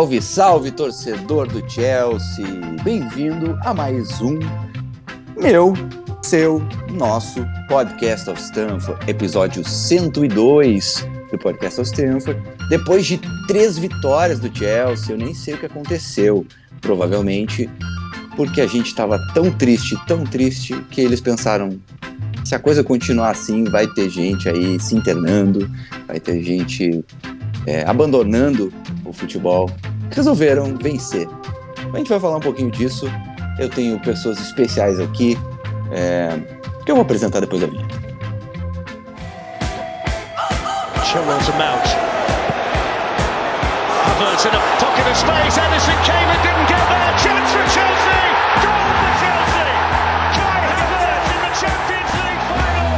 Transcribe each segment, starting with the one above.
Salve, salve, torcedor do Chelsea! Bem-vindo a mais um meu, seu, nosso Podcast of Stanford, episódio 102 do Podcast of Stanford. Depois de três vitórias do Chelsea, eu nem sei o que aconteceu. Provavelmente porque a gente estava tão triste, tão triste, que eles pensaram: se a coisa continuar assim, vai ter gente aí se internando, vai ter gente é, abandonando o futebol, resolveram vencer. A gente vai falar um pouquinho disso. Eu tenho pessoas especiais aqui é, que eu vou apresentar depois da vinheta. Chilwell to Mount. Havertz in a pocket of space. Edison came and didn't get there. Chance for Chelsea. Goal for Chelsea. Kai Havertz in the Champions League final.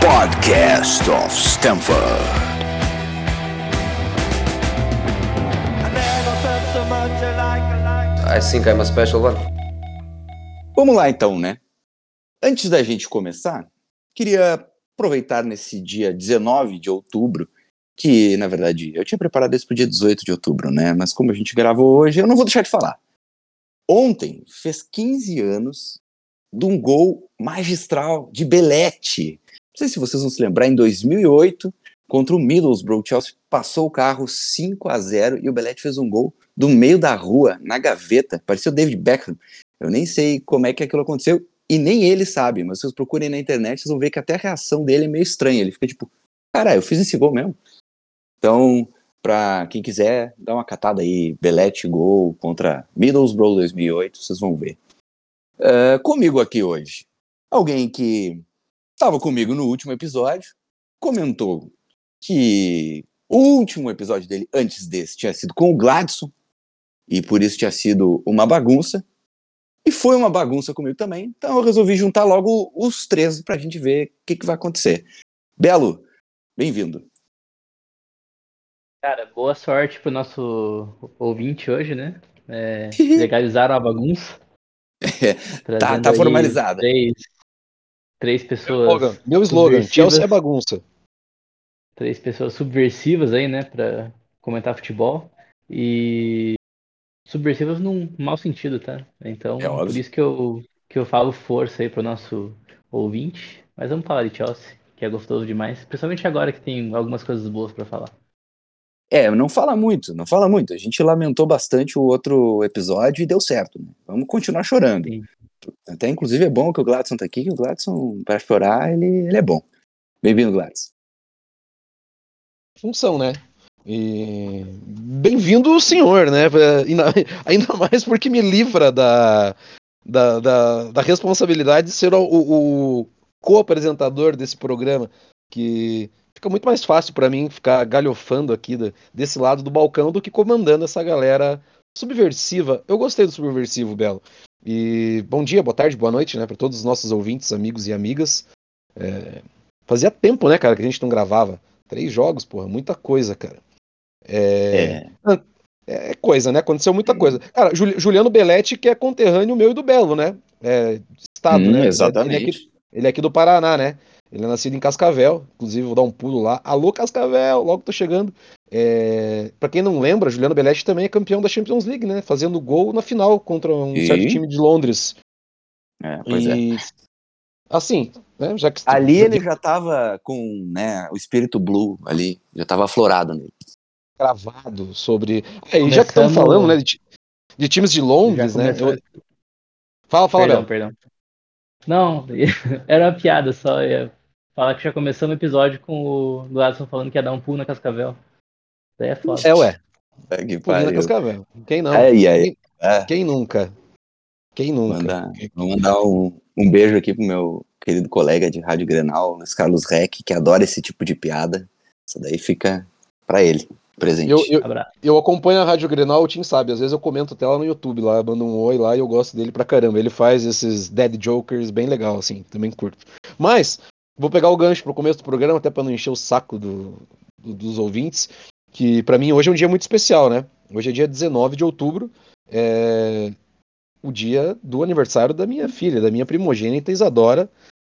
Podcast of Stanford. I think I'm a special one. Vamos lá então, né? Antes da gente começar, queria aproveitar nesse dia 19 de outubro, que na verdade eu tinha preparado isso para o dia 18 de outubro, né? Mas como a gente gravou hoje, eu não vou deixar de falar. Ontem fez 15 anos de um gol magistral de Belete. Não sei se vocês vão se lembrar, em 2008, contra o Middlesbrough, o Chelsea passou o carro 5 a 0 e o Belete fez um gol do meio da rua, na gaveta, parecia o David Beckham. Eu nem sei como é que aquilo aconteceu e nem ele sabe, mas vocês procurem na internet, vocês vão ver que até a reação dele é meio estranha. Ele fica tipo, cara, eu fiz esse gol mesmo. Então, para quem quiser, dá uma catada aí, Belete gol contra Middlesbrough 2008, vocês vão ver. Uh, comigo aqui hoje, alguém que estava comigo no último episódio, comentou que o último episódio dele, antes desse, tinha sido com o Gladson, e por isso tinha sido uma bagunça. E foi uma bagunça comigo também, então eu resolvi juntar logo os três pra gente ver o que, que vai acontecer. Belo, bem-vindo. Cara, boa sorte pro nosso ouvinte hoje, né? É, legalizaram a bagunça. É, tá, tá formalizada. Três, três pessoas. Meu slogan, meu slogan Chelsea é bagunça. Três pessoas subversivas aí, né, pra comentar futebol. E subversivas num mau sentido, tá? Então, É por isso que eu, que eu falo força aí pro nosso ouvinte. Mas vamos falar de Chelsea, que é gostoso demais. Principalmente agora que tem algumas coisas boas pra falar. É, não fala muito, não fala muito. A gente lamentou bastante o outro episódio e deu certo. Né? Vamos continuar chorando. Sim. Até, inclusive, é bom que o Gladson tá aqui, que o Gladson, para chorar, ele, ele é bom. Bem-vindo, Gladson. Função, né? E bem-vindo o senhor, né? Ainda, ainda mais porque me livra da, da, da, da responsabilidade de ser o, o co-apresentador desse programa, que fica muito mais fácil pra mim ficar galhofando aqui desse lado do balcão do que comandando essa galera subversiva. Eu gostei do subversivo, Belo. E bom dia, boa tarde, boa noite, né, para todos os nossos ouvintes, amigos e amigas. É, fazia tempo, né, cara, que a gente não gravava. Três jogos, porra, muita coisa, cara. É, É, é coisa, né? Aconteceu muita coisa. Cara, Juli- Juliano Belletti, que é conterrâneo meu e do Belo, né? É, estado, hum, né? Ele é, exatamente. aqui, ele é aqui do Paraná, né? Ele é nascido em Cascavel. Inclusive, vou dar um pulo lá. Alô, Cascavel! Logo tô chegando. É, para quem não lembra, Juliano Belletti também é campeão da Champions League, né? Fazendo gol na final contra um E? certo time de Londres. É, pois é. e, assim, né? Já que Ali ele já tava com né, o espírito blue ali, já tava aflorado nele. Gravado sobre. Aí, já que estamos falando, né, de, de times de Londres, né? começou- eu- Fala, fala, perdão, Belo. perdão. Não, era uma piada só. Ia falar que já começamos o episódio com o Gladson falando que ia dar um pulo na Cascavel. Daí é foda. É, ué. É que Pulinho na. Cascavel. Quem não? Quem, é. quem nunca? Quem nunca? Mandar, vou mandar um, um beijo aqui pro meu querido colega de Rádio Grenal, Luiz Carlos Reck, que adora esse tipo de piada. Isso daí fica pra ele, presente. Eu, eu, eu acompanho a Rádio Grenal, o Tim sabe. Às vezes eu comento até lá no YouTube, lá, mando um oi lá e eu gosto dele pra caramba. Ele faz esses dead jokers bem legal, assim, também curto. Mas, vou pegar o gancho pro começo do programa, até pra não encher o saco do, do- dos ouvintes, que pra mim hoje é um dia muito especial, né? Hoje é dia 19 de outubro, é o dia do aniversário da minha filha, da minha primogênita Isadora.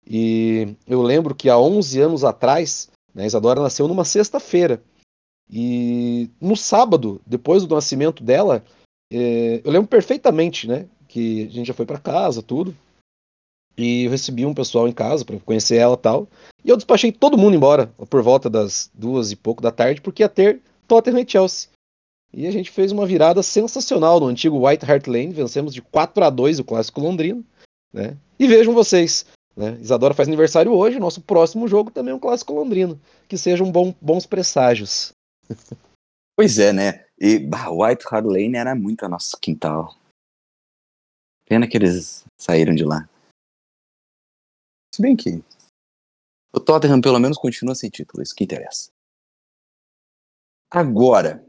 E eu lembro que há 11 anos atrás, né, Isadora nasceu numa sexta-feira. E no sábado, depois do nascimento dela, é, eu lembro perfeitamente, né? Que a gente já foi para casa, tudo. E eu recebi um pessoal em casa para conhecer ela tal. E eu despachei todo mundo embora por volta das duas e pouco da tarde, porque ia ter Tottenham e Chelsea. E a gente fez uma virada sensacional no antigo White Hart Lane, vencemos de 4 a 2 o clássico londrino, né? E vejam vocês, né? Isadora faz aniversário hoje, nosso próximo jogo também é um clássico londrino. Que sejam bom, bons presságios. Pois é, né? E bah, White Hart Lane era muito a nosso quintal. Pena que eles saíram de lá. Se bem que o Tottenham pelo menos continua sem título, isso que interessa. Agora,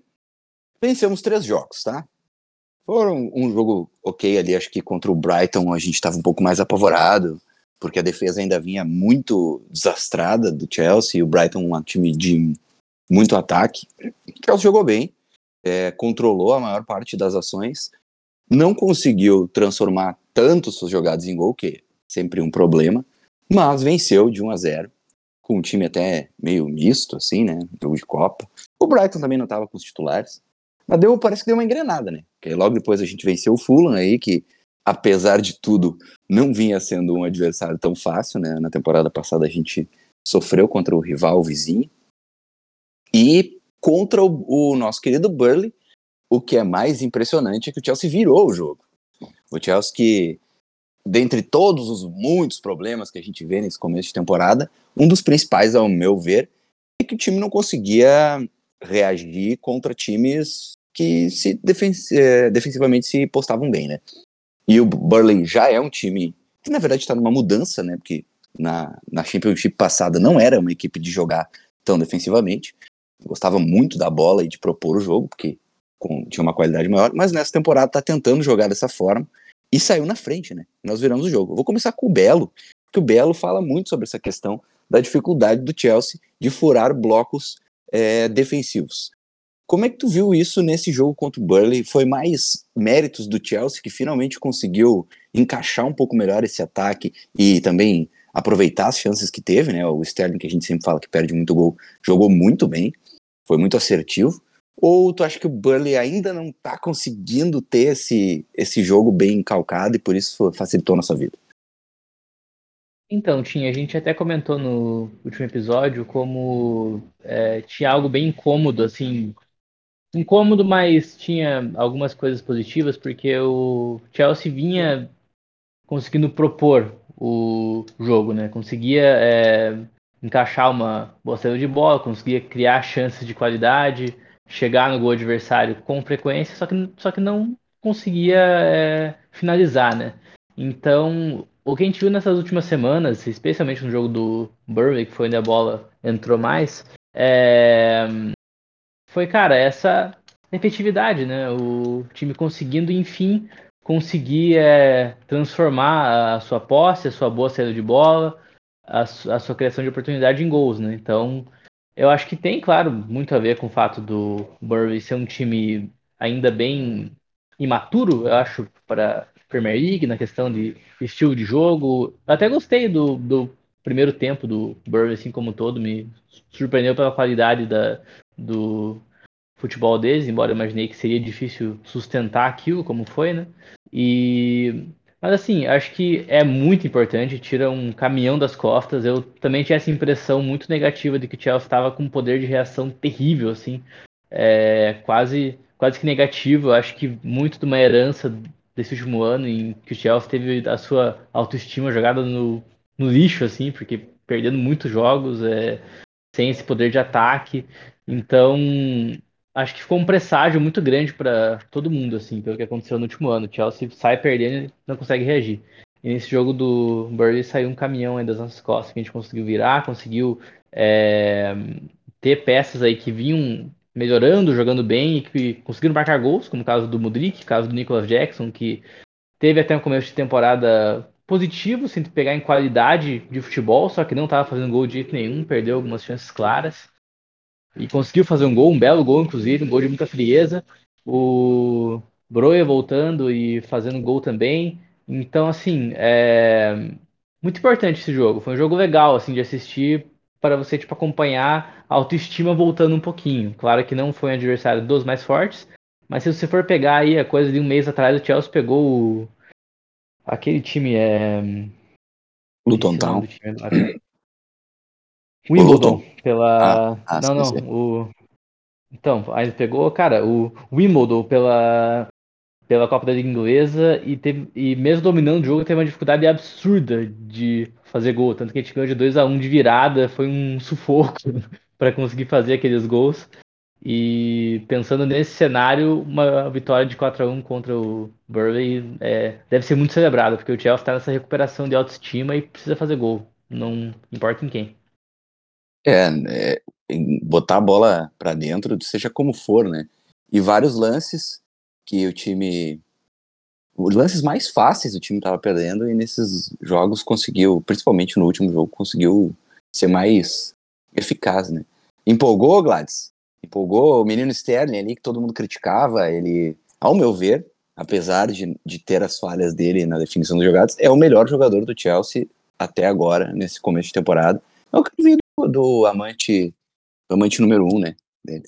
vencemos três jogos, tá? Foram um jogo ok ali, acho que contra o Brighton a gente estava um pouco mais apavorado, porque a defesa ainda vinha muito desastrada do Chelsea, e o Brighton um time de muito ataque. O Chelsea jogou bem, é, controlou a maior parte das ações, não conseguiu transformar tanto suas jogadas em gol, que é sempre um problema, mas venceu de 1 a 0 com um time até meio misto, assim, né? Jogo de Copa. O Brighton também não estava com os titulares. Mas deu, parece que deu uma engrenada, né? Porque logo depois a gente venceu o Fulham aí, que apesar de tudo, não vinha sendo um adversário tão fácil, né? Na temporada passada a gente sofreu contra o rival o vizinho. E contra o, o, nosso querido Burley, o que é mais impressionante é que o Chelsea virou o jogo. O Chelsea que, dentre todos os muitos problemas que a gente vê nesse começo de temporada, um dos principais, ao meu ver, é que o time não conseguia reagir contra times que se é, defensivamente se postavam bem, né? E o Burley já é um time que na verdade está numa mudança, né? Porque na, na Championship passada não era uma equipe de jogar tão defensivamente. Gostava muito da bola e de propor o jogo, porque com, tinha uma qualidade maior, mas nessa temporada está tentando jogar dessa forma e saiu na frente, né? Nós viramos o jogo. Eu vou começar com o Belo, porque o Belo fala muito sobre essa questão da dificuldade do Chelsea de furar blocos é, defensivos. Como é que tu viu isso nesse jogo contra o Burley? Foi mais méritos do Chelsea que finalmente conseguiu encaixar um pouco melhor esse ataque e também aproveitar as chances que teve, né? O Sterling, que a gente sempre fala que perde muito gol, jogou muito bem, foi muito assertivo. Ou tu acha que o Burley ainda não tá conseguindo ter esse, esse jogo bem calcado e por isso facilitou a nossa vida? Então, tinha, a gente até comentou no último episódio como é, tinha algo bem incômodo, assim, incômodo, mas tinha algumas coisas positivas, porque o Chelsea vinha conseguindo propor o jogo, né? Conseguia é, encaixar uma boa saída de bola, conseguia criar chances de qualidade, chegar no gol adversário com frequência, só que, só que não conseguia é, finalizar, né? Então, o que a gente viu nessas últimas semanas, especialmente no jogo do Burley, que foi onde a bola entrou mais, é... foi, cara, essa efetividade, né? O time conseguindo, enfim, conseguir é, transformar a sua posse, a sua boa saída de bola, a, a, sua criação de oportunidade em gols, né? Então, eu acho que tem, claro, muito a ver com o fato do Burley ser um time ainda bem imaturo, eu acho, para Premier League, na questão de estilo de jogo. Até gostei do, do primeiro tempo do Burley, assim como todo, me surpreendeu pela qualidade da, do futebol deles, embora eu imaginei que seria difícil sustentar aquilo como foi, né? E mas assim, acho que é muito importante, tira um caminhão das costas. Eu também tinha essa impressão muito negativa de que o Chelsea estava com um poder de reação terrível, assim, é, quase, quase que negativo. Eu acho que muito de uma herança desse último ano em que o Chelsea teve a sua autoestima jogada no, no lixo, assim, porque perdendo muitos jogos, é, sem esse poder de ataque. Então, acho que ficou um presságio muito grande para todo mundo, assim, pelo que aconteceu no último ano. O Chelsea sai perdendo e não consegue reagir. E nesse jogo do Burley saiu um caminhão aí das nossas costas que a gente conseguiu virar, conseguiu é, ter peças aí que vinham melhorando, jogando bem e que conseguiram marcar gols, como o caso do Mudrik, caso do Nicholas Jackson, que teve até um começo de temporada positivo, sem pegar em qualidade de futebol, só que não estava fazendo gol de jeito nenhum, perdeu algumas chances claras. E conseguiu fazer um gol, um belo gol, inclusive, um gol de muita frieza. O Broia voltando e fazendo gol também. Então, assim, é muito importante esse jogo. Foi um jogo legal, assim, de assistir para você tipo acompanhar a autoestima voltando um pouquinho. Claro que não foi um adversário dos mais fortes, mas se você for pegar aí a coisa de um mês atrás, o Chelsea pegou o... aquele time é Luton Town. Wimbledon pela ah, ah, não não o então aí pegou cara o Wimbledon pela pela Copa da Liga Inglesa e, teve, e mesmo dominando o jogo teve uma dificuldade absurda de fazer gol, tanto que a gente ganhou de 2 a 1 de virada, foi um sufoco para conseguir fazer aqueles gols. E pensando nesse cenário, uma vitória de 4 a 1 contra o Burley é, deve ser muito celebrada, porque o Chelsea está nessa recuperação de autoestima e precisa fazer gol, não importa em quem. É, é botar a bola para dentro, seja como for, né? E vários lances que o time. Os lances mais fáceis o time estava perdendo e nesses jogos conseguiu, principalmente no último jogo, conseguiu ser mais eficaz, né? Empolgou, Gladys? Empolgou o menino Sterling ali que todo mundo criticava. Ele, ao meu ver, apesar de, de ter as falhas dele na definição dos jogadas, é o melhor jogador do Chelsea até agora, nesse começo de temporada. É o que eu vi do, amante, do amante número um, né? Dele.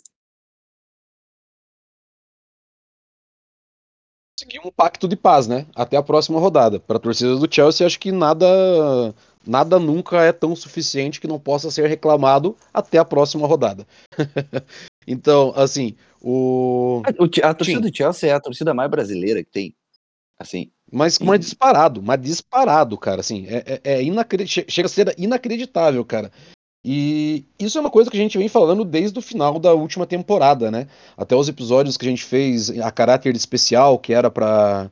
um pacto de paz, né? Até a próxima rodada. Para a torcida do Chelsea, acho que nada, nada nunca é tão suficiente que não possa ser reclamado até a próxima rodada. então, assim, o. A, a torcida Sim. do Chelsea é a torcida mais brasileira que tem. Assim. Mas, mas disparado, mas disparado, cara. Assim, é, é, é inacred... chega a ser inacreditável, cara. E isso é uma coisa que a gente vem falando desde o final da última temporada, né? Até os episódios que a gente fez a caráter especial, que era para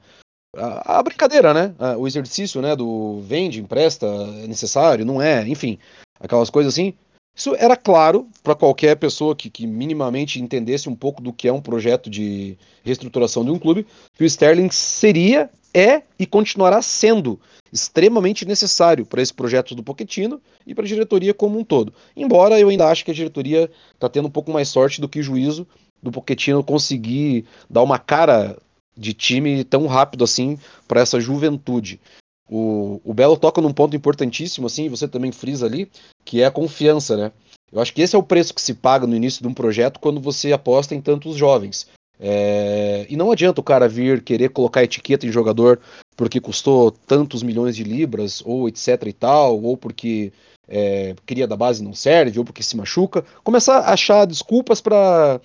a, brincadeira, né? O exercício, né? Do vende, empresta, é necessário, não é, enfim, aquelas coisas assim. Isso era claro para qualquer pessoa que, que, minimamente entendesse um pouco do que é um projeto de reestruturação de um clube, que o Sterling seria, é e continuará sendo extremamente necessário para esse projeto do Pochettino e para a diretoria como um todo. Embora eu ainda acho que a diretoria está tendo um pouco mais sorte do que juízo do Pochettino conseguir dar uma cara de time tão rápido assim para essa juventude. O, o Belo toca num ponto importantíssimo, assim, você também frisa ali, que é a confiança, né? Eu acho que esse é o preço que se paga no início de um projeto quando você aposta em tantos jovens. É... E não adianta o cara vir querer colocar etiqueta em jogador porque custou tantos milhões de libras, ou etc e tal, ou porque é, cria da base não serve, ou porque se machuca. Começar a achar desculpas para,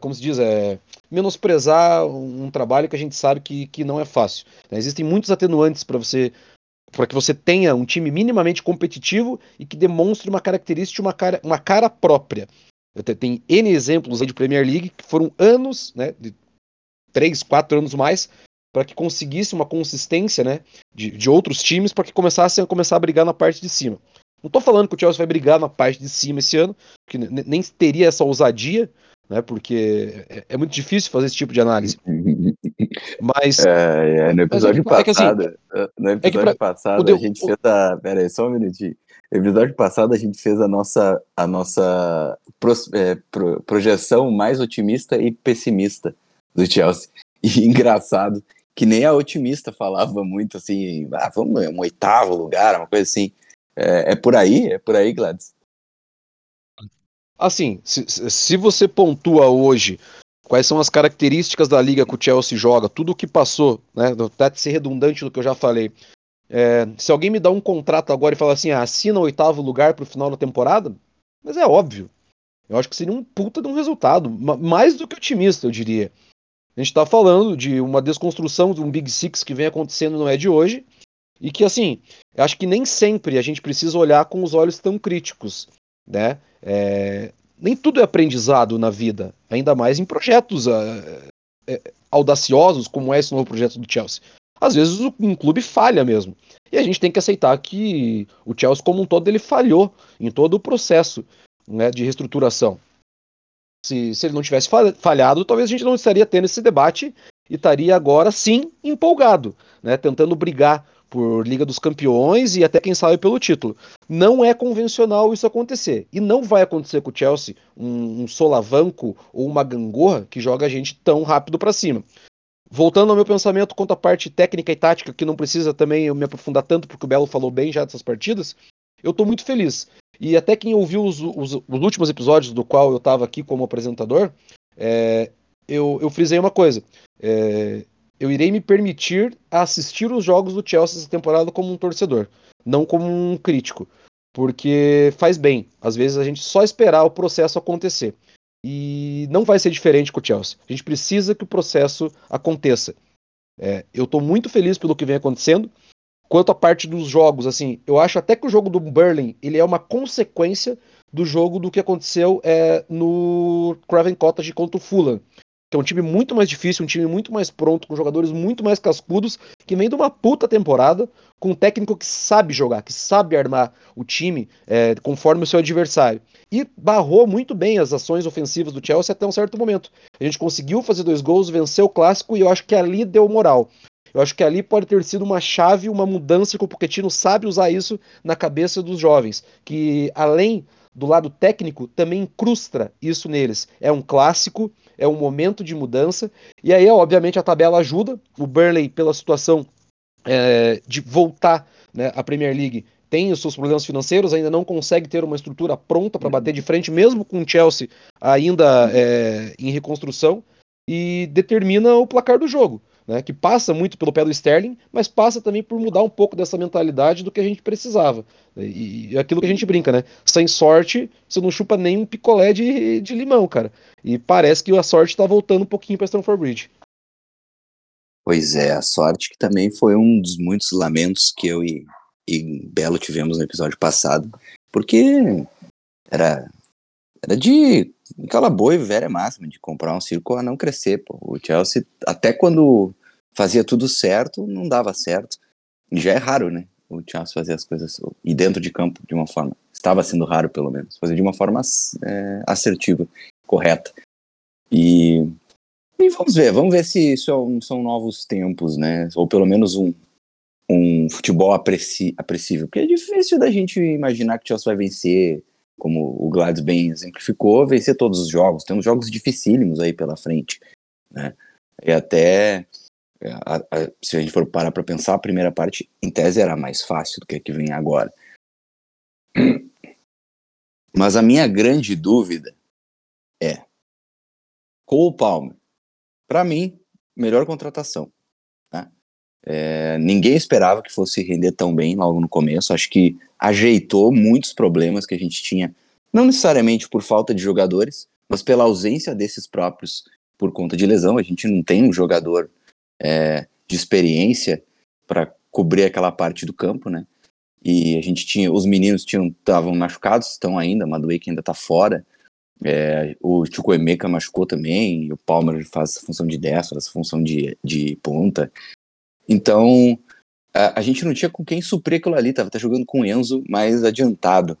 como se diz, é, menosprezar um, um, trabalho que a gente sabe que, que não é fácil. Né? Existem muitos atenuantes para você para que você tenha um time minimamente competitivo e que demonstre uma característica, uma cara, uma cara própria. Tem N exemplos aí de Premier League que foram anos, né, de 3, 4 anos mais, para que conseguisse uma consistência né, de, de outros times para que começassem a começar a brigar na parte de cima. Não estou falando que o Chelsea vai brigar na parte de cima esse ano, que nem teria essa ousadia, né? Porque é, é, muito difícil fazer esse tipo de análise. Mas. É, é no episódio mas, passado. É que, assim, no episódio pra, passado, a gente o, fez a. Pera aí, só um minutinho. No episódio passado, a gente fez a nossa, a nossa pro, é, pro, projeção mais otimista e pessimista do Chelsea. E engraçado que nem a otimista falava muito assim, ah, vamos um oitavo lugar, uma coisa assim. É, é por aí? É por aí, Gladys? Assim, se, se você pontua hoje quais são as características da liga que o Chelsea joga, tudo o que passou, né? Até ser redundante do que eu já falei. É, se alguém me dá um contrato agora e fala assim, ah, assina o oitavo lugar pro final da temporada, mas é óbvio. Eu acho que seria um puta de um resultado. Mais do que otimista, eu diria. A gente tá falando de uma desconstrução de um Big Six que vem acontecendo não é de hoje. E que, assim, eu acho que nem sempre a gente precisa olhar com os olhos tão críticos né? É, nem tudo é aprendizado na vida, ainda mais em projetos uh, audaciosos como é esse novo projeto do Chelsea. Às vezes um clube falha mesmo. E a gente tem que aceitar que o Chelsea como um todo ele falhou em todo o processo né, de reestruturação. Se, se ele não tivesse falhado, talvez a gente não estaria tendo esse debate e estaria agora sim empolgado, né, tentando brigar por Liga dos Campeões e até quem sabe pelo título. Não é convencional isso acontecer. E não vai acontecer com o Chelsea um, um solavanco ou uma gangorra que joga a gente tão rápido para cima. Voltando ao meu pensamento quanto à parte técnica e tática, que não precisa também eu me aprofundar tanto, porque o Belo falou bem já dessas partidas, eu estou muito feliz. E até quem ouviu os, os, os últimos episódios do qual eu estava aqui como apresentador, é, eu, eu frisei uma coisa. É, eu irei me permitir assistir os jogos do Chelsea essa temporada como um torcedor, não como um crítico. Porque faz bem, às vezes, a gente só esperar o processo acontecer. E não vai ser diferente com o Chelsea. A gente precisa que o processo aconteça. É, eu estou muito feliz pelo que vem acontecendo. Quanto à parte dos jogos, assim, eu acho até que o jogo do Burling ele é uma consequência do jogo do que aconteceu é, no Craven Cottage contra o Fulham. Que é um time muito mais difícil, um time muito mais pronto, com jogadores muito mais cascudos, que vem de uma puta temporada, com um técnico que sabe jogar, que sabe armar o time é, conforme o seu adversário. E barrou muito bem as ações ofensivas do Chelsea até um certo momento. A gente conseguiu fazer dois gols, venceu o clássico e eu acho que ali deu moral. Eu acho que ali pode ter sido uma chave, uma mudança que o Pochettino sabe usar isso na cabeça dos jovens, que além do lado técnico também incrusta isso neles. É um clássico, é um momento de mudança. E aí, obviamente, a tabela ajuda. O Burnley, pela situação é, de voltar né, à Premier League, tem os seus problemas financeiros, ainda não consegue ter uma estrutura pronta para bater de frente, mesmo com o Chelsea ainda é, em reconstrução, e determina o placar do jogo né, que passa muito pelo pé do Sterling, mas passa também por mudar um pouco dessa mentalidade do que a gente precisava. E, e aquilo que a gente brinca, né? Sem sorte, você não chupa nem um picolé de, de limão, cara. E parece que a sorte está voltando um pouquinho para Stamford Bridge. Pois é, a sorte que também foi um dos muitos lamentos que eu e, e Belo tivemos no episódio passado, porque era, era de aquela boa e velha máxima de comprar um circo a não crescer. Pô. O Chelsea, até quando fazia tudo certo, não dava certo. E já é raro, né? O Chelsea fazer as coisas e dentro de campo de uma forma estava sendo raro pelo menos fazer de uma forma é, assertiva, correta. E, e vamos ver, vamos ver se isso é são novos tempos, né? Ou pelo menos um um futebol apreci, apreciável, porque é difícil da gente imaginar que o Chelsea vai vencer, como o Gladys bem exemplificou, vencer todos os jogos. Temos jogos dificílimos aí pela frente, né? E até a, a, se a gente for parar para pensar, a primeira parte, em tese, era mais fácil do que a que vem agora. Mas a minha grande dúvida é: Cole Palmer, para mim, melhor contratação. Né? É, ninguém esperava que fosse render tão bem logo no começo. Acho que ajeitou muitos problemas que a gente tinha, não necessariamente por falta de jogadores, mas pela ausência desses próprios por conta de lesão. A gente não tem um jogador é, de experiência para cobrir aquela parte do campo, né? E a gente tinha, os meninos estavam machucados, estão ainda, o que ainda está fora. É, o Chukwuemeka machucou também, o Palmer faz essa função de 10, faz essa função de, de ponta. Então, a, a, gente não tinha com quem suprir aquilo ali, tava até jogando com o Enzo mais adiantado.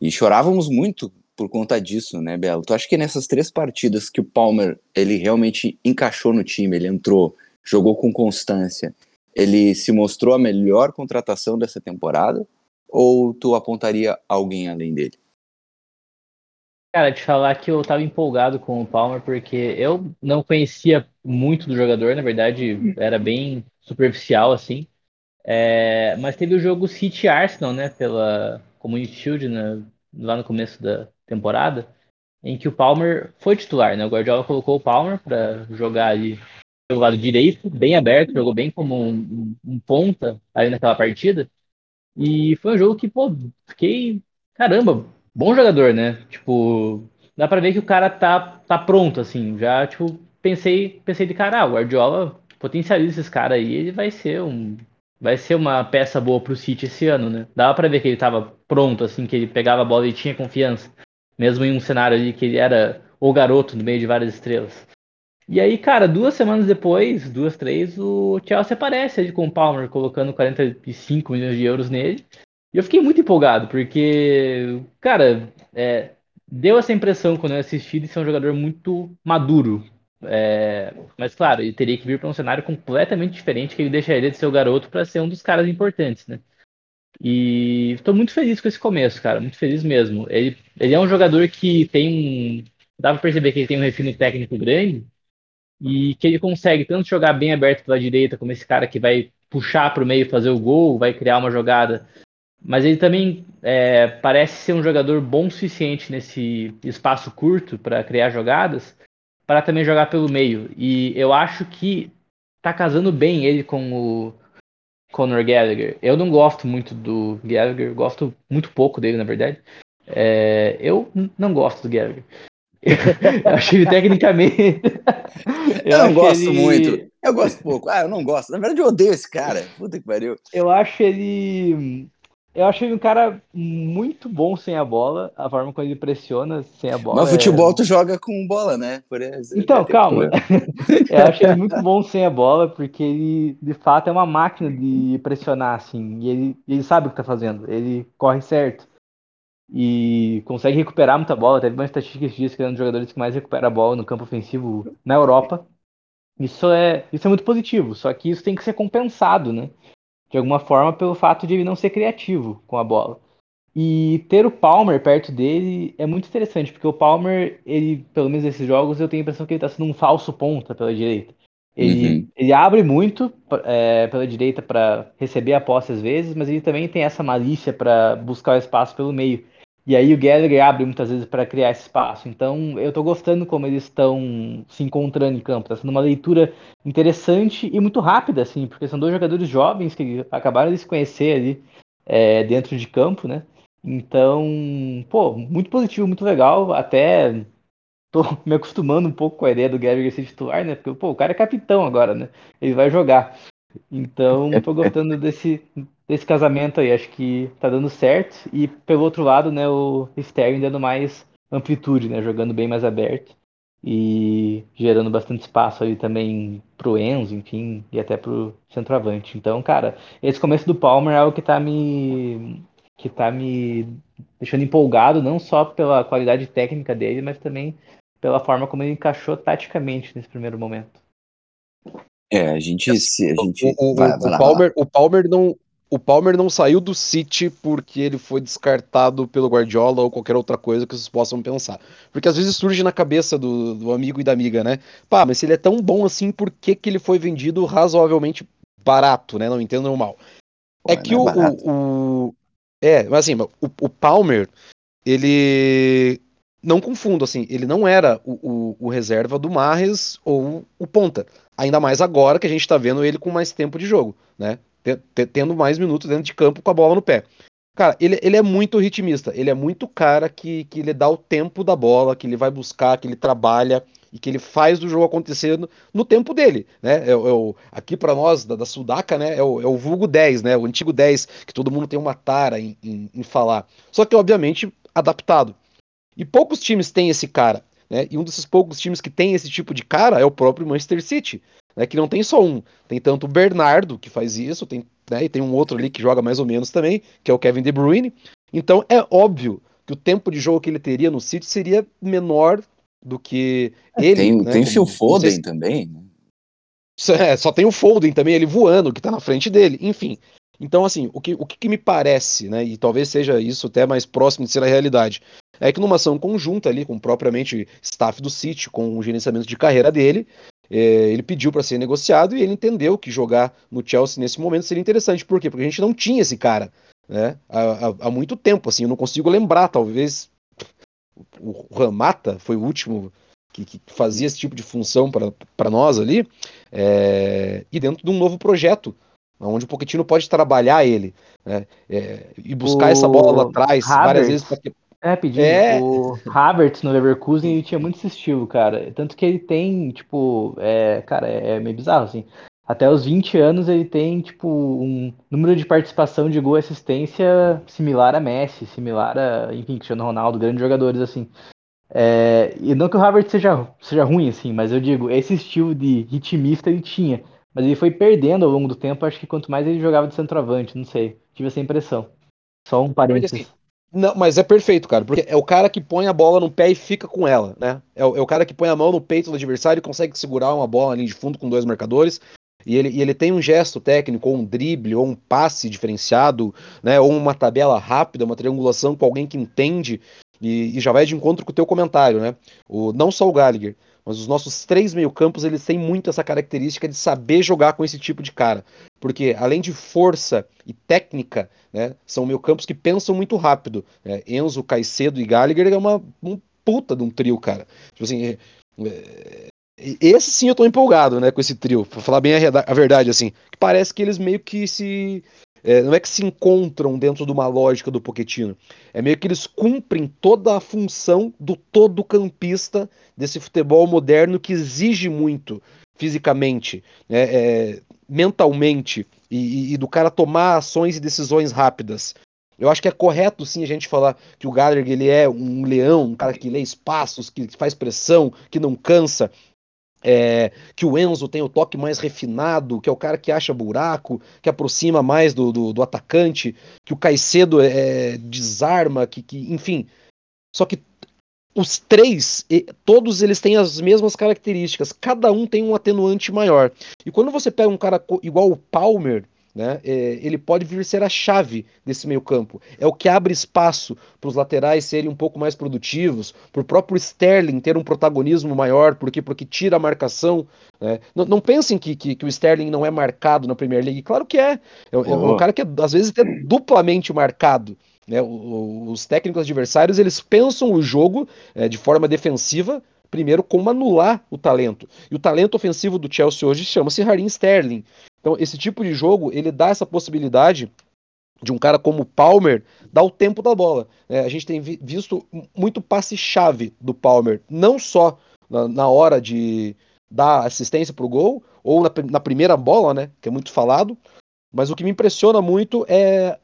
E chorávamos muito por conta disso, né, Belo? Tu acha que nessas três partidas que o Palmer, ele realmente encaixou no time, ele entrou, jogou com constância, ele se mostrou a melhor contratação dessa temporada? Ou tu apontaria alguém além dele? Cara, te falar que eu tava empolgado com o Palmer porque eu não conhecia muito do jogador, na verdade era bem superficial assim. É, mas teve o jogo City Arsenal, né, pela Community Shield, né, lá no começo da temporada, em que o Palmer foi titular, né? O Guardiola colocou o Palmer para jogar ali pelo lado direito, bem aberto, jogou bem como um, um, ponta ali naquela partida. E foi um jogo que, pô, fiquei. Caramba, bom jogador, né? Tipo, dá pra ver que o cara tá, tá pronto, assim. Já, tipo, pensei, pensei de cara, ah, o Guardiola potencializa esses caras aí, ele vai ser um. Vai ser uma peça boa pro City esse ano, né? Dava pra ver que ele tava pronto, assim, que ele pegava a bola e tinha confiança. Mesmo em um cenário ali que ele era o garoto no meio de várias estrelas. E aí, cara, duas semanas depois, duas, três, o Chelsea aparece ali com o Palmer, colocando 45 milhões de euros nele. E eu fiquei muito empolgado, porque, cara, é, deu essa impressão quando eu assisti de ser um jogador muito maduro. É, mas, claro, ele teria que vir para um cenário completamente diferente, que ele deixaria de ser o garoto para ser um dos caras importantes, né? E estou muito feliz com esse começo, cara, muito feliz mesmo. Ele, ele é um jogador que tem um. Dá para perceber que ele tem um refino técnico grande, e que ele consegue tanto jogar bem aberto pela direita, como esse cara que vai puxar para o meio fazer o gol, vai criar uma jogada mas ele também é, parece ser um jogador bom o suficiente nesse espaço curto para criar jogadas, para também jogar pelo meio. E eu acho que tá casando bem ele com o Conor Gallagher. Eu não gosto muito do Gallagher, gosto muito pouco dele, na verdade. É, eu não gosto do Gallagher. eu acho ele tecnicamente. eu, eu não gosto ele... muito. Eu gosto pouco. Ah, eu não gosto. Na verdade, eu odeio esse cara. Puta que pariu. Eu acho ele eu acho ele um cara muito bom sem a bola, a forma como ele pressiona sem a bola. Mas futebol é... tu joga com bola, né? Por exemplo, então, calma. eu acho ele muito bom sem a bola, porque ele, de fato, é uma máquina de pressionar, assim. E ele, ele sabe o que tá fazendo. Ele corre certo. E consegue recuperar muita bola. Teve uma estatística que diz que é um dos jogadores que mais recupera a bola no campo ofensivo na Europa. Isso é, isso é muito positivo, só que isso tem que ser compensado, né? de alguma forma pelo fato de ele não ser criativo com a bola. E ter o Palmer perto dele é muito interessante, porque o Palmer, ele, pelo menos nesses jogos, eu tenho a impressão que ele está sendo um falso ponta pela direita. Ele, uhum. ele abre muito é, pela direita para receber a posse às vezes, mas ele também tem essa malícia para buscar o espaço pelo meio. E aí o Gallagher abre muitas vezes para criar esse espaço. Então eu estou gostando como eles estão se encontrando em campo. Está sendo uma leitura interessante e muito rápida, assim, porque são dois jogadores jovens que acabaram de se conhecer ali é, dentro de campo, né? Então, pô, muito positivo, muito legal. Até tô me acostumando um pouco com a ideia do Gallagher ser titular, né? Porque, pô, o cara é capitão agora, né? Ele vai jogar. Então, tô gostando desse, desse casamento aí. Acho que tá dando certo. E pelo outro lado, né, o Sterling dando mais amplitude, né? Jogando bem mais aberto. E gerando bastante espaço ali também pro Enzo, enfim, e até pro centroavante. Então, cara, esse começo do Palmer é o que tá me. que tá me deixando empolgado, não só pela qualidade técnica dele, mas também pela forma como ele encaixou taticamente nesse primeiro momento. É, a gente. Se, a gente o, o, vai, vai o, lá, Palmer, o Palmer não. O Palmer não saiu do City porque ele foi descartado pelo Guardiola ou qualquer outra coisa que vocês possam pensar. Porque às vezes surge na cabeça do, do amigo e da amiga, né? Pá, mas se ele é tão bom assim, por que, que ele foi vendido razoavelmente barato, né? Não entendam mal. Pô, é que é o, o, o, É, mas assim, o, o Palmer, ele. Não confundo, assim, ele não era o, o, o reserva do Marres ou o Ponta. Ainda mais agora que a gente está vendo ele com mais tempo de jogo, né? Tendo mais minutos dentro de campo com a bola no pé. Cara, ele, ele é muito ritmista. Ele é muito cara que, que ele dá o tempo da bola, que ele vai buscar, que ele trabalha e que ele faz o jogo acontecer no, no tempo dele, né? É, é o, aqui para nós, da, da, Sudaca, né? É o, é o vulgo 10, né? O antigo 10, que todo mundo tem uma tara em, em, em falar. Só que, obviamente, adaptado. E poucos times têm esse cara. Né? E um desses poucos times que tem esse tipo de cara é o próprio Manchester City, né? que não tem só um. Tem tanto o Bernardo, que faz isso, tem, né? e tem um outro ali que joga mais ou menos também, que é o Kevin De Bruyne. Então é óbvio que o tempo de jogo que ele teria no City seria menor do que é, ele. Tem, né? tem Phil Foden se... também. Né? É, só tem o Foden também, ele voando, que tá na frente dele. Enfim, então, assim, o que, o que me parece, né, e talvez seja isso até mais próximo de ser a realidade, é que numa ação conjunta ali, com propriamente staff do City, com o gerenciamento de carreira dele, é, ele pediu para ser negociado e ele entendeu que jogar no Chelsea nesse momento seria interessante. Por quê? Porque a gente não tinha esse cara né, há, há, há muito tempo, assim, eu não consigo lembrar, talvez o Ramata foi o último que, que, fazia esse tipo de função para nós ali, é, e dentro de um novo projeto onde o Pochettino pode trabalhar ele né? é, e buscar o... essa bola lá atrás Havertz. várias vezes. Pra... É, pedindo. É... O Havertz no Leverkusen ele tinha muito esse estilo, cara. Tanto que ele tem, tipo, é, cara, é, é meio bizarro, assim. Até os 20 anos ele tem, tipo, um número de participação de gol e assistência similar a Messi, similar a, enfim, Cristiano Ronaldo, grandes jogadores, assim. É, e não que o Havertz seja, seja ruim, assim, mas eu digo, esse estilo de ritmista ele tinha. Mas ele foi perdendo ao longo do tempo, acho que quanto mais ele jogava de centroavante, não sei. Tive essa impressão. Só um parênteses. Não, mas é perfeito, cara, porque é o cara que põe a bola no pé e fica com ela, né? É o, é o cara que põe a mão no peito do adversário e consegue segurar uma bola ali de fundo com dois marcadores. E ele, e ele tem um gesto técnico, ou um drible, ou um passe diferenciado, né? Ou uma tabela rápida, uma triangulação com alguém que entende. E, e já vai de encontro com o teu comentário, né? O, não só o Gallagher, mas os nossos três meio-campos eles têm muito essa característica de saber jogar com esse tipo de cara. Porque além de força e técnica, né, são meio-campos que pensam muito rápido. Né? Enzo, Caicedo e Gallagher é uma um puta de um trio, cara. Tipo assim, é, é, esse sim eu tô empolgado, né, com esse trio, pra falar bem a, a verdade, assim. Que parece que eles meio que se é, não é que se encontram dentro de uma lógica do Poquetino. É meio que eles cumprem toda a função do todo campista desse futebol moderno que exige muito fisicamente, né, é, mentalmente, e, e, do cara tomar ações e decisões rápidas. Eu acho que é correto sim a gente falar que o Gallagher ele é um leão, um cara que lê espaços, que faz pressão, que não cansa, é, que o Enzo tem o toque mais refinado, que é o cara que acha buraco, que aproxima mais do, do, do atacante, que o Caicedo é, desarma, que, que, enfim. Só que os três, todos eles têm as mesmas características, cada um tem um atenuante maior. E quando você pega um cara igual o Palmer, né? É, ele pode vir ser a chave desse meio campo. É o que abre espaço para os laterais serem um pouco mais produtivos, para o próprio Sterling ter um protagonismo maior, porque, porque tira a marcação. Né? Não, não, pensem que, que, que, o Sterling não é marcado na Premier League. Claro que é. É, é um cara que às vezes é duplamente marcado. Né? Os técnicos adversários eles pensam o jogo é, de forma defensiva primeiro como anular o talento. E o talento ofensivo do Chelsea hoje chama-se Raheem Sterling. Então, esse tipo de jogo, ele dá essa possibilidade de um cara como Palmer dar o tempo da bola. É, a gente tem vi visto muito passe-chave do Palmer, não só na, na hora de dar assistência para o gol, ou na, na, primeira bola, né, que é muito falado, mas o que me impressiona muito é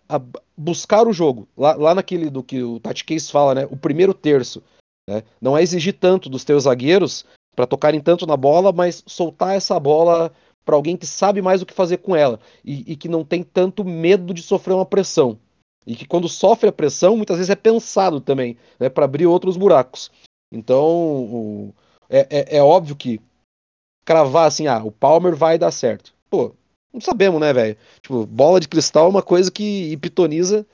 buscar o jogo, lá, lá naquele do que o Tati Case fala, né, o primeiro terço. Né, não é exigir tanto dos teus zagueiros para tocarem tanto na bola, mas soltar essa bola para alguém que sabe mais o que fazer com ela e, e, que não tem tanto medo de sofrer uma pressão. E que quando sofre a pressão, muitas vezes é pensado também, né, para abrir outros buracos. Então, o, é, é, é, óbvio que cravar assim, ah, o Palmer vai dar certo. Pô, não sabemos, né, velho? Tipo, bola de cristal é uma coisa que pitoniza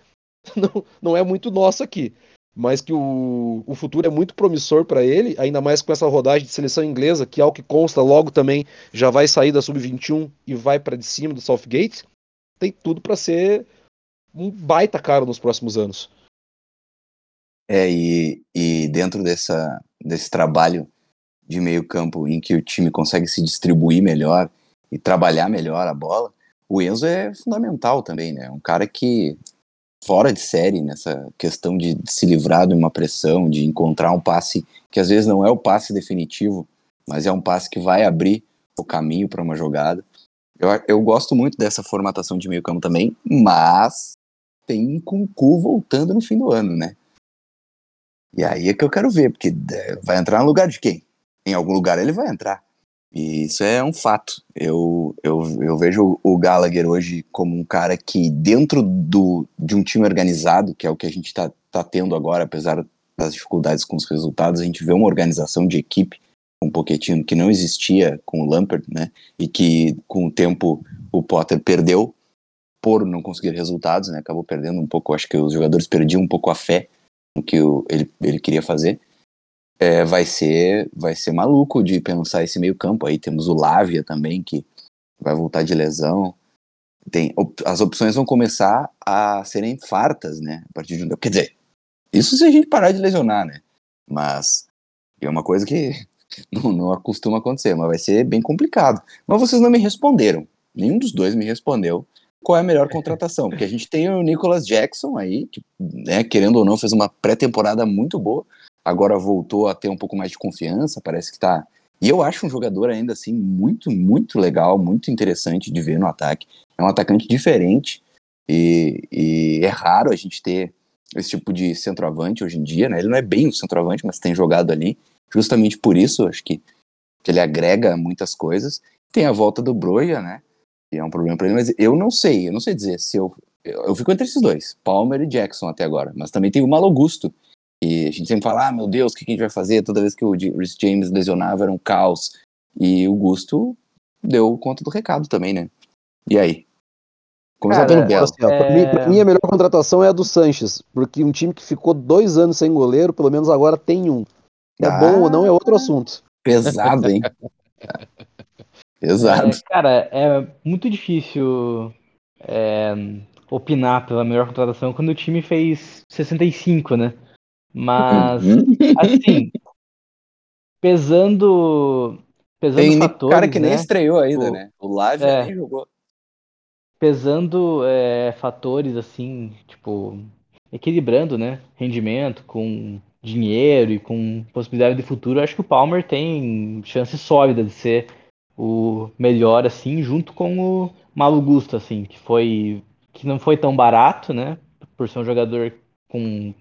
não, não é muito nosso aqui mas que o, o futuro é muito promissor para ele, ainda mais com essa rodagem de seleção inglesa, que ao que consta logo também já vai sair da sub-21 e vai para de cima do Southgate, tem tudo para ser um baita cara nos próximos anos. É, e, e dentro dessa, desse trabalho de meio campo em que o time consegue se distribuir melhor e trabalhar melhor a bola, o Enzo é fundamental também, né? Um cara que fora de série nessa questão de, se livrar de uma pressão, de encontrar um passe que às vezes não é o passe definitivo, mas é um passe que vai abrir o caminho para uma jogada. Eu, eu gosto muito dessa formatação de meio campo também, mas tem Kunku voltando no fim do ano, né? E aí é que eu quero ver, porque é, vai entrar no lugar de quem? Em algum lugar ele vai entrar. E isso é um fato. Eu, eu, eu vejo o Gallagher hoje como um cara que, dentro do, de um time organizado, que é o que a gente está tá tendo agora, apesar das dificuldades com os resultados, a gente vê uma organização de equipe um Pochettino que não existia com o Lampard, né? E que, com o tempo, o Potter perdeu por não conseguir resultados, né? Acabou perdendo um pouco, acho que os jogadores perdiam um pouco a fé no que o, ele, ele queria fazer é, vai ser vai ser maluco de pensar esse meio campo aí. Temos o Lávia também que vai voltar de lesão. Tem as opções vão começar a serem fartas né a partir de um quer dizer isso se a gente parar de lesionar né? Mas é uma coisa que não, não acostuma acontecer mas vai ser bem complicado. Mas vocês não me responderam. Nenhum dos dois me respondeu qual é a melhor contratação. Porque a gente tem o Nicholas Jackson aí que né, querendo ou não fez uma pré-temporada muito boa agora voltou a ter um pouco mais de confiança, parece que tá. E eu acho um jogador ainda assim muito, muito legal, muito interessante de ver no ataque. É um atacante diferente e, e é raro a gente ter esse tipo de centroavante hoje em dia, né? Ele não é bem um centroavante, mas tem jogado ali. Justamente por isso, acho que, que ele agrega muitas coisas. Tem a volta do Broia, né? Que é um problema para ele, mas eu não sei, eu não sei dizer se eu. Eu, eu fico entre esses dois, Palmer e Jackson até agora. Mas também tem o Malogusto, e a gente sempre fala, ah, meu Deus, o que a gente vai fazer? Toda vez que o Rhys James lesionava era um caos. E o Gusto deu conta do recado também, né? E aí? Começar pelo Belo. Assim, é... pra, mim, pra, mim, a melhor contratação é a do Sanches, porque um time que ficou dois anos sem goleiro, pelo menos agora tem um. É ah, bom ou não é outro assunto. Pesado, hein? Pesado. É, cara, é muito difícil é, opinar pela melhor contratação quando o time fez 65, né? Mas, Uhum. assim, pesando, pesando Tem fatores, cara que nem né? estreou ainda, Tipo, né? O Lavia é. nem jogou. pesando é, fatores assim, tipo, equilibrando, né, rendimento com dinheiro e com possibilidade de futuro, eu acho que o Palmer tem chance sólida de ser o melhor assim, junto com o Malo Gusto assim, que foi que não foi tão barato, né, por ser um jogador com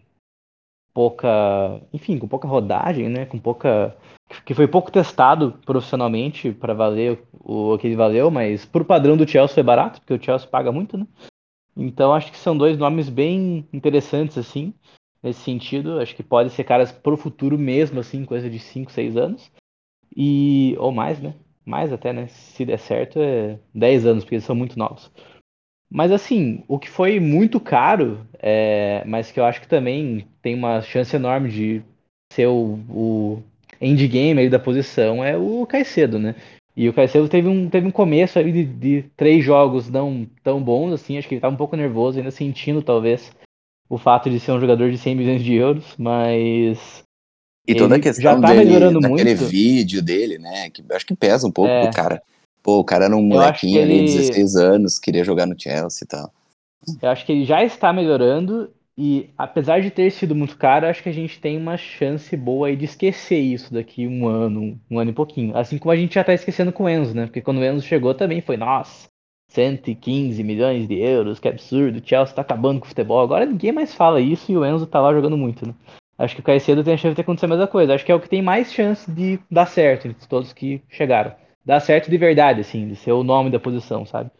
pouca, enfim, com pouca rodagem, né, com pouca que foi pouco testado profissionalmente para valer o que ele valeu, mas pro padrão do Chelsea foi barato, porque o Chelsea paga muito, né? Então acho que são dois nomes bem interessantes assim, nesse sentido, acho que pode ser caras pro futuro mesmo assim, coisa de 5, 6 anos. E ou mais, né? Mais até, né? Se der certo é 10 anos, porque eles são muito novos. Mas assim, o que foi muito caro, é, mas que eu acho que também tem uma chance enorme de ser o, o endgame aí da posição é o Caicedo, né? E o Caicedo teve um, teve um começo aí de, de três jogos não tão bons, assim, acho que ele tava um pouco nervoso, ainda sentindo talvez o fato de ser um jogador de 100 milhões de euros, mas E toda a questão já tá dele, melhorando muito. vídeo dele, né? Que acho que pesa um pouco É. pro cara. Pô, o cara era um molequinho ali, ele- 16 anos, queria jogar no Chelsea e tal. Eu acho que ele já está melhorando e, apesar de ter sido muito caro, acho que a gente tem uma chance boa aí de esquecer isso daqui um ano, um ano e pouquinho. Assim como a gente já tá esquecendo com o Enzo, né? Porque quando o Enzo chegou também foi, nossa, 115 milhões de euros, que absurdo, o Chelsea tá acabando com o futebol. Agora ninguém mais fala isso e o Enzo tá lá jogando muito, né? Acho que o Caicedo tem a chance de acontecer a mesma coisa. Acho que é o que tem mais chance de dar certo entre todos que chegaram. Dar certo de verdade, assim, de ser o nome da posição, sabe?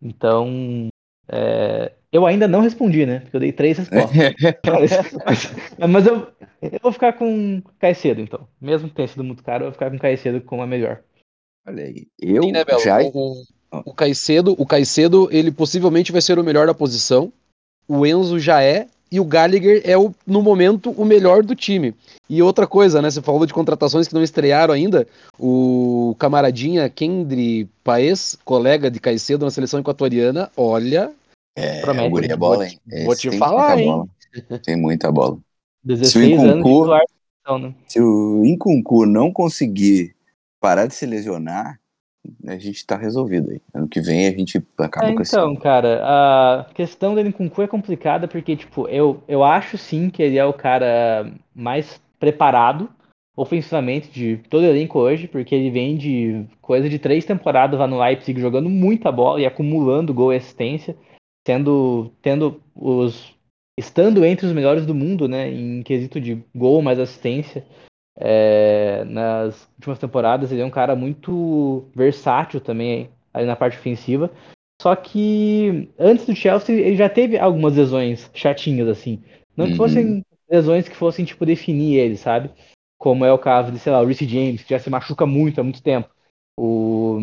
Então, é, eu ainda não respondi, né? Porque eu dei três respostas. mas, eu, eu vou ficar com Caicedo, então. Mesmo que tenha sido muito caro, eu vou ficar com Caicedo como a melhor. Olha aí. Eu Sim, né, Belo? já. O, o, o Caicedo, o Caicedo, ele possivelmente vai ser o melhor da posição. O Enzo já é. E o Gallagher é, o, no momento, o melhor do time. E outra coisa, né? Você falou de contratações que não estrearam ainda. O camaradinha Kendry Paes, colega de Caicedo na seleção equatoriana, olha, É, Promete, o guri é bola, Vou hein? te- vou te tem falar, muita hein? bola. Tem muita bola. 16 anos de Incuncu- titular. Então, né? Se o Incuncu não conseguir parar de se lesionar, a gente tá resolvido aí. Ano que vem a gente acaba É, com esse. então, cara, a questão dele com o Cu é complicada porque, tipo, eu, eu acho sim que ele é o cara mais preparado ofensivamente de todo o elenco hoje, porque ele vem de coisa de três temporadas lá no Leipzig jogando muita bola e acumulando gol e assistência, sendo, tendo os. estando entre os melhores do mundo, né, em quesito de gol mais assistência. É, nas últimas temporadas ele é um cara muito versátil também ali na parte ofensiva. Só que antes do Chelsea ele já teve algumas lesões chatinhas assim. Não que Uhum. fossem lesões que fossem tipo definir ele, sabe? Como é o caso de, sei lá, o Reece James, que já se machuca muito há muito tempo. O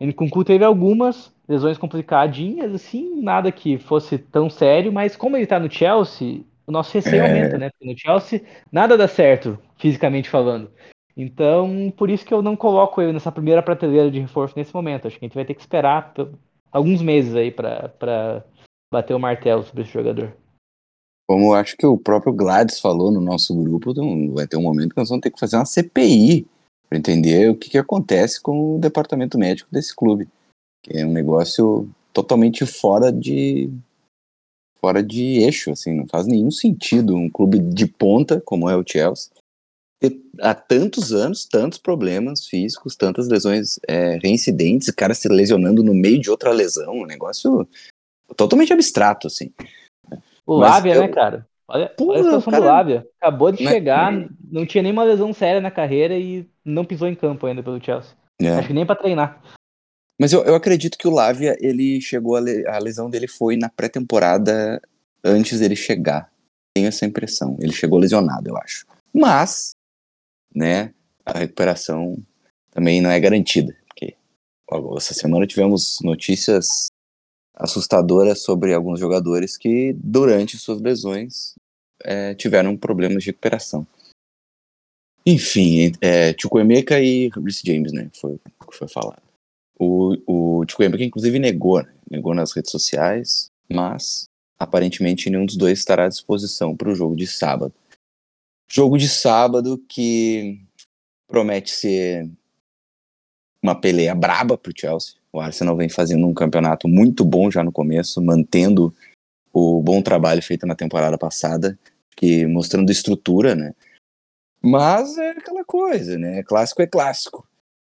Nkunku teve algumas lesões complicadinhas, assim, nada que fosse tão sério, mas como ele tá no Chelsea, o nosso receio É. aumenta, né? Porque no Chelsea nada dá certo, fisicamente falando. Então, por isso que eu não coloco ele nessa primeira prateleira de reforço nesse momento. Acho que a gente vai ter que esperar alguns meses aí pra bater o martelo sobre esse jogador. Como eu acho que o próprio Gladys falou no nosso grupo, então vai ter um momento que nós vamos ter que fazer uma CPI para entender o que, que acontece com o departamento médico desse clube. Que é um negócio totalmente fora de fora de eixo, assim, não faz nenhum sentido um clube de ponta, como é o Chelsea, há tantos anos, tantos problemas físicos, tantas lesões é, reincidentes, o cara se lesionando no meio de outra lesão, um negócio totalmente abstrato, assim. O Mas Lábia, eu- né, cara? Olha, olha a situação cara- do Lábia. Acabou de Né? chegar, não tinha nenhuma lesão séria na carreira e não pisou em campo ainda pelo Chelsea. É. Acho que nem pra treinar. Mas eu, eu acredito que o Lavia, ele chegou, a, le- a lesão dele foi na pré-temporada antes dele chegar. Tenho essa impressão. Ele chegou lesionado, eu acho. Mas, né, a recuperação também não é garantida. Porque essa semana tivemos notícias assustadoras sobre alguns jogadores que, durante suas lesões, eh, tiveram problemas de recuperação. Enfim, é, e Rhys James, né? Foi o que foi falado. O, o inclusive, negou, né? negou nas redes sociais, mas aparentemente nenhum dos dois estará à disposição para o jogo de sábado. Jogo de sábado que promete ser uma peleia braba para o Chelsea. O Arsenal vem fazendo um campeonato muito bom já no começo, mantendo o bom trabalho feito na temporada passada, que mostrando estrutura, né? Mas é aquela coisa, né? Clássico é clássico.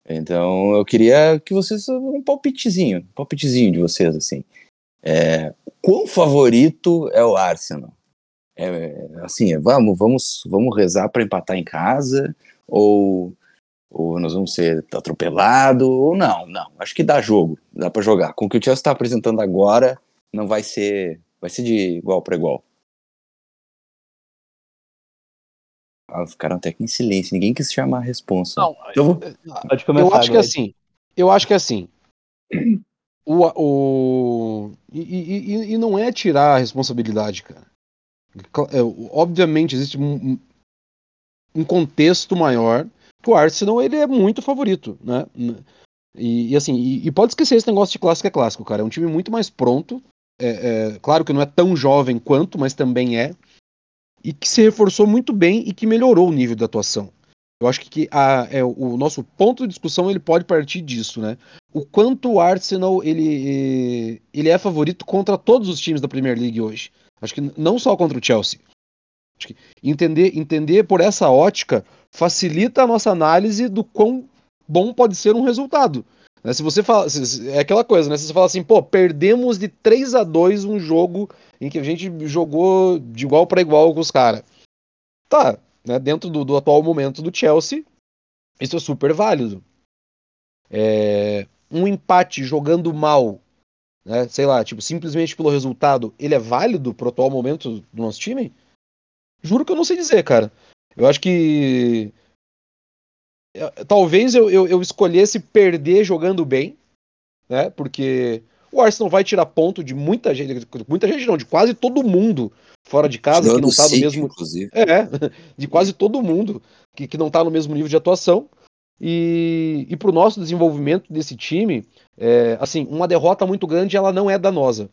Então eu queria que vocês um palpitezinho, um palpitezinho de vocês assim. É, quão favorito é o Arsenal? É, assim, vamos, vamos, vamos rezar para empatar em casa ou ou nós vamos ser atropelados, ou não, não. Acho que dá jogo, dá para jogar. Com o que o Chelsea está apresentando agora, não vai ser, vai ser de igual para igual. Ah, ficaram até aqui em silêncio, ninguém quis chamar a responsa. Não, eu, vou... Pode começar, eu acho que é assim. Eu acho que é assim. O, o, e, e, e não é tirar a responsabilidade, cara. É, obviamente existe um, um contexto maior que o Arsenal ele é muito favorito, né? E, e assim, e, e, pode esquecer esse negócio de clássico é clássico, cara. É um time muito mais pronto. É, é, claro que não é tão jovem quanto, mas também é. E que se reforçou muito bem e que melhorou o nível da atuação. Eu acho que a, é, o nosso ponto de discussão ele pode partir disso, né? O quanto o Arsenal ele, ele é favorito contra todos os times da Premier League hoje. Acho que não só contra o Chelsea. Acho que entender, entender por essa ótica facilita a nossa análise do quão bom pode ser um resultado. Né? Se você fala. É aquela coisa, né? Se você fala assim, pô, perdemos de 3 a 2 um jogo em que a gente jogou de igual para igual com os caras. Tá, né? Dentro do, do, atual momento do Chelsea, isso é super válido. É, um empate jogando mal, né? Sei lá, tipo, simplesmente pelo resultado, ele é válido pro atual momento do nosso time? Juro que eu não sei dizer, cara. Eu acho que. Talvez eu, eu, eu escolhesse perder jogando bem, né? Porque o Arsenal vai tirar ponto de muita gente, muita gente não, de quase todo mundo fora de casa Tirando que não tá no mesmo. Inclusive. É, de quase todo mundo que, que não tá no mesmo nível de atuação. E, e para o nosso desenvolvimento desse time, é, assim, uma derrota muito grande ela não é danosa.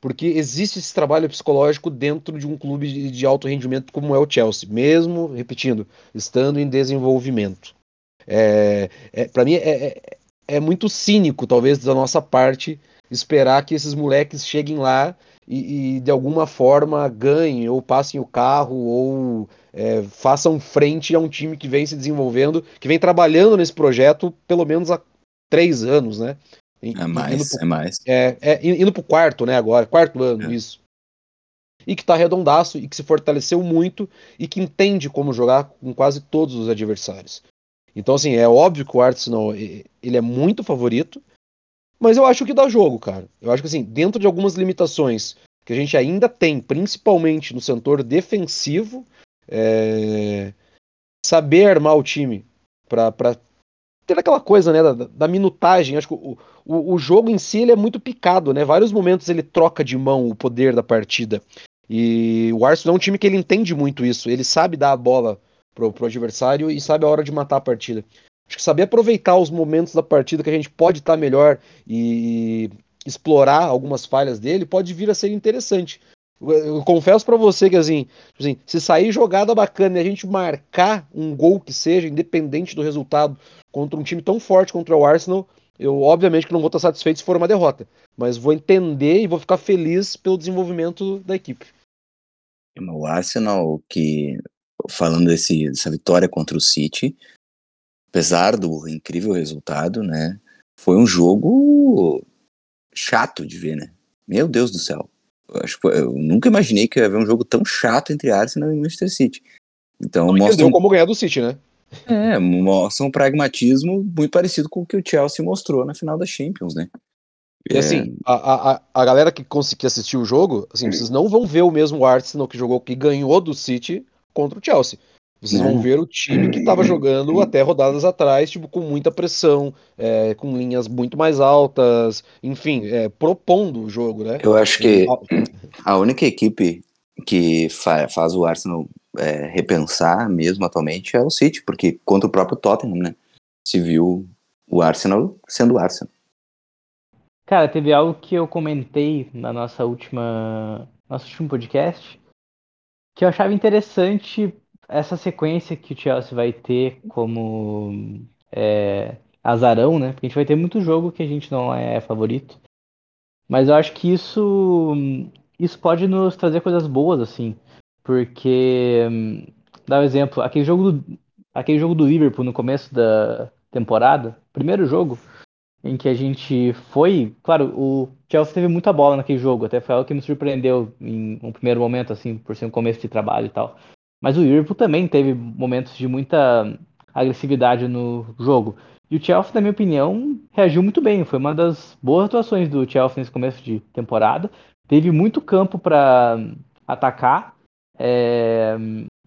Porque existe esse trabalho psicológico dentro de um clube de alto rendimento como é o Chelsea, mesmo, repetindo, estando em desenvolvimento. É, é, para mim é, é, é, muito cínico, talvez, da nossa parte, esperar que esses moleques cheguem lá e, e de alguma forma ganhem, ou passem o carro, ou é, façam frente a um time que vem se desenvolvendo, que vem trabalhando nesse projeto pelo menos há três anos, né? É mais, pro, é mais. É, é, indo pro quarto, né, agora, quarto ano, é. isso. E que tá redondaço e que se fortaleceu muito e que entende como jogar com quase todos os adversários. Então, assim, é óbvio que o Arsenal ele é muito favorito, mas eu acho que dá jogo, cara. Eu acho que, assim, dentro de algumas limitações que a gente ainda tem, principalmente no setor defensivo, é... saber armar o time para ter aquela coisa, né, da, da minutagem. Acho que o, o, o, jogo em si ele é muito picado, né? Vários momentos ele troca de mão o poder da partida. E o Arsenal é um time que ele entende muito isso. Ele sabe dar a bola pro, pro adversário e sabe a hora de matar a partida. Acho que saber aproveitar os momentos da partida que a gente pode estar tá melhor e explorar algumas falhas dele pode vir a ser interessante. Eu, confesso para você que assim, assim, se sair jogada bacana e a gente marcar um gol que seja, independente do resultado, contra um time tão forte contra o Arsenal, eu obviamente que não vou estar satisfeito se for uma derrota, mas vou entender e vou ficar feliz pelo desenvolvimento da equipe. O Arsenal que falando desse, dessa vitória contra o City, apesar do incrível resultado, né, foi um jogo chato de ver, né? Meu Deus do céu. Eu, acho, eu nunca imaginei que ia haver um jogo tão chato entre Arsenal e Manchester City. Então, não como ganhar do City, né? É, mostra um pragmatismo muito parecido com o que o Chelsea mostrou na final da Champions, né? E assim, é... a, a, a galera que conseguiu assistir o jogo, assim, vocês não vão ver o mesmo Arsenal que jogou, que ganhou do City contra o Chelsea. Vocês vão ver o time que estava jogando até rodadas atrás, tipo, com muita pressão, é, com linhas muito mais altas, enfim, é, propondo o jogo, né? Eu acho que a única equipe que fa faz o Arsenal é, repensar mesmo atualmente é o City, porque contra o próprio Tottenham, né? Se viu o Arsenal sendo o Arsenal. Cara, teve algo que eu comentei na nossa última, nosso último podcast, que eu achava interessante essa sequência que o Chelsea vai ter como é, azarão, né? Porque a gente vai ter muito jogo que a gente não é favorito. Mas eu acho que isso, isso pode nos trazer coisas boas, assim. Porque, dá um exemplo, aquele jogo do, aquele jogo do Liverpool no começo da temporada, primeiro jogo, em que a gente foi. Claro, o Chelsea teve muita bola naquele jogo, até foi algo que me surpreendeu em um primeiro momento, assim, por ser um começo de trabalho e tal. Mas o Liverpool também teve momentos de muita agressividade no jogo. E o Chelsea, na minha opinião, reagiu muito bem. Foi uma das boas atuações do Chelsea nesse começo de temporada. Teve muito campo para atacar é...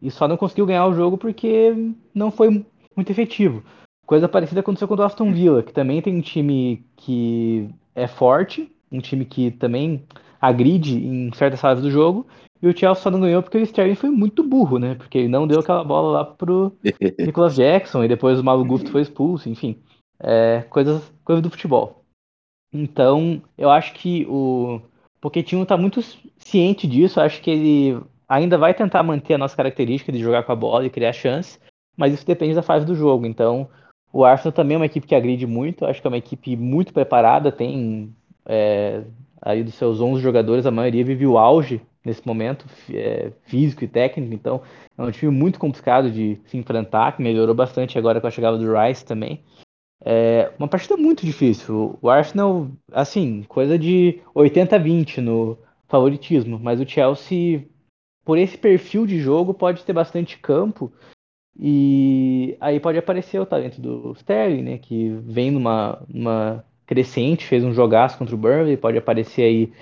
e só não conseguiu ganhar o jogo porque não foi muito efetivo. Coisa parecida aconteceu com o Aston Villa, que também tem um time que é forte, um time que também agride em certas fases do jogo, e o Chelsea só não ganhou porque o Sterling foi muito burro, né? Porque ele não deu aquela bola lá pro Nicholas Jackson, e depois o Malo Gusto foi expulso, enfim. É, coisas, coisas do futebol. Então, eu acho que o Pochettino tá muito ciente disso, acho que ele ainda vai tentar manter a nossa característica de jogar com a bola e criar chance, mas isso depende da fase do jogo. Então, o Arsenal também é uma equipe que agride muito, acho que é uma equipe muito preparada, tem é, aí dos seus 11 jogadores, a maioria vive o auge nesse momento, é, físico e técnico, então é um time muito complicado de se enfrentar, que melhorou bastante agora com a chegada do Rice também. É uma partida muito difícil. O Arsenal, assim, coisa de 80-20 no favoritismo, mas o Chelsea, por esse perfil de jogo, pode ter bastante campo e aí pode aparecer o talento do Sterling, né? Que vem numa, numa crescente, fez um jogaço contra o Burnley, pode aparecer aí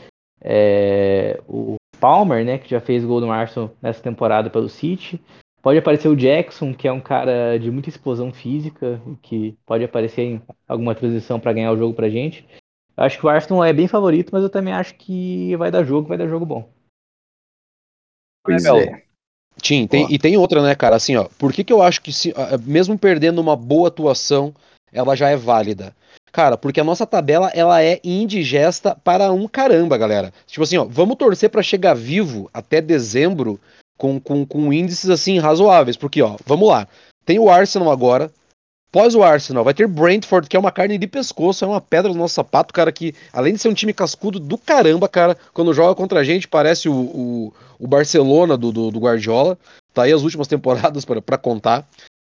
é, o Palmer, né? Que já fez gol no Arsenal nessa temporada pelo City. Pode aparecer o Jackson, que é um cara de muita explosão física, que pode aparecer em alguma transição para ganhar o jogo pra gente. Eu acho que o Arsenal é bem favorito, mas eu também acho que vai dar jogo, vai dar jogo bom. Pois é. Tim, tem, e tem outra, né, cara? Assim, ó, por que, que eu acho que, se, mesmo perdendo uma boa atuação, ela já é válida? Cara, porque a nossa tabela ela é indigesta para um caramba, galera. Tipo assim, ó, vamos torcer para chegar vivo até dezembro com, com, com índices assim razoáveis, porque ó, vamos lá. Tem o Arsenal agora, Pós o Arsenal, vai ter Brentford, que é uma carne de pescoço, é uma pedra no nosso sapato, cara, que além de ser um time cascudo do caramba, cara, quando joga contra a gente parece o, o, o Barcelona do, do, do, Guardiola. Tá aí as últimas temporadas para contar.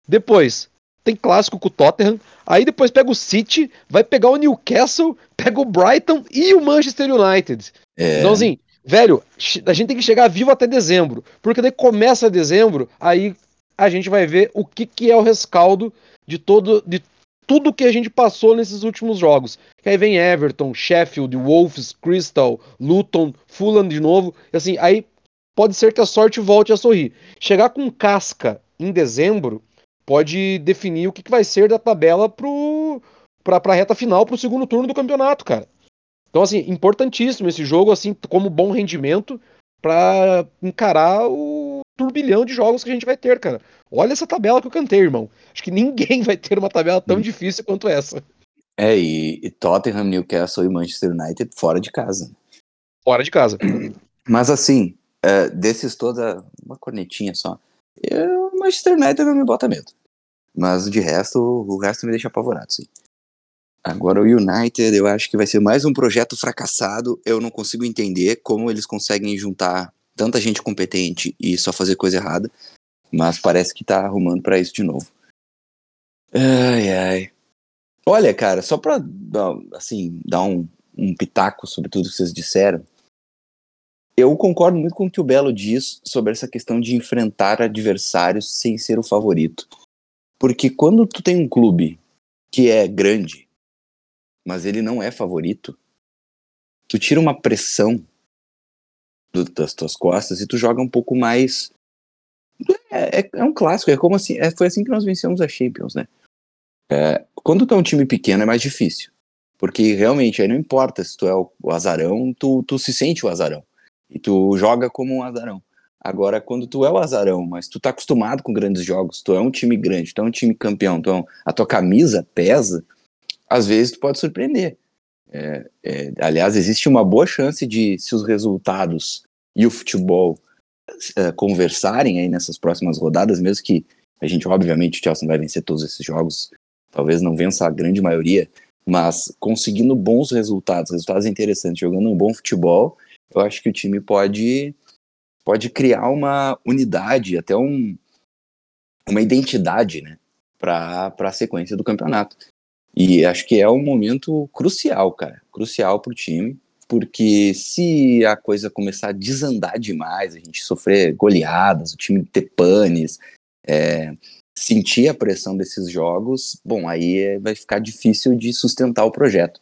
Depois, tem clássico com o Tottenham. Aí depois pega o City, vai pegar o Newcastle, pega o Brighton e o Manchester United. É. Então, assim, velho, a gente tem que chegar vivo até dezembro. Porque daí começa dezembro, aí a gente vai ver o que, que é o rescaldo de todo de tudo que a gente passou nesses últimos jogos. Que aí vem Everton, Sheffield, Wolves, Crystal, Luton, Fulham de novo. Assim, aí pode ser que a sorte volte a sorrir. Chegar com casca em dezembro pode definir o que, que vai ser da tabela pra, pra reta final, pro segundo turno do campeonato, cara. Então, assim, importantíssimo esse jogo, assim, como bom rendimento para encarar o turbilhão de jogos que a gente vai ter, cara. Olha essa tabela que eu cantei, irmão. Acho que ninguém vai ter uma tabela tão hum. difícil quanto essa. É, e, e, Tottenham, Newcastle e Manchester United fora de casa. Fora de casa. Mas assim, uh, desses toda uma cornetinha só. Eu, Manchester United não me bota medo. Mas de resto, o resto me deixa apavorado, sim. Agora o United, eu acho que vai ser mais um projeto fracassado. Eu não consigo entender como eles conseguem juntar tanta gente competente e só fazer coisa errada. Mas parece que tá arrumando para isso de novo. Ai, ai. Olha, cara, só pra assim, dar um, um pitaco sobre tudo que vocês disseram. Eu concordo muito com o que o Belo diz sobre essa questão de enfrentar adversários sem ser o favorito. Porque quando tu tem um clube que é grande, mas ele não é favorito, tu tira uma pressão do, das tuas costas e tu joga um pouco mais é, é, é, um clássico, é como assim, é, foi assim que nós vencemos a Champions, né? É, quando tu é um time pequeno é mais difícil, porque realmente aí não importa se tu é o, o azarão, tu, tu se sente o azarão, e tu joga como um azarão. Agora, quando tu é o azarão, mas tu tá acostumado com grandes jogos, tu é um time grande, tu é um time campeão, um, a tua camisa pesa, às vezes tu pode surpreender. É, é, aliás, existe uma boa chance de, se os resultados e o futebol é, conversarem aí nessas próximas rodadas, mesmo que a gente, obviamente, o Chelsea vai vencer todos esses jogos, talvez não vença a grande maioria, mas conseguindo bons resultados, resultados interessantes, jogando um bom futebol, eu acho que o time pode pode criar uma unidade, até um, uma identidade, né, para a sequência do campeonato. E acho que é um momento crucial, cara, crucial para o time, porque se a coisa começar a desandar demais, a gente sofrer goleadas, o time ter panes, é, sentir a pressão desses jogos, bom, aí vai ficar difícil de sustentar o projeto.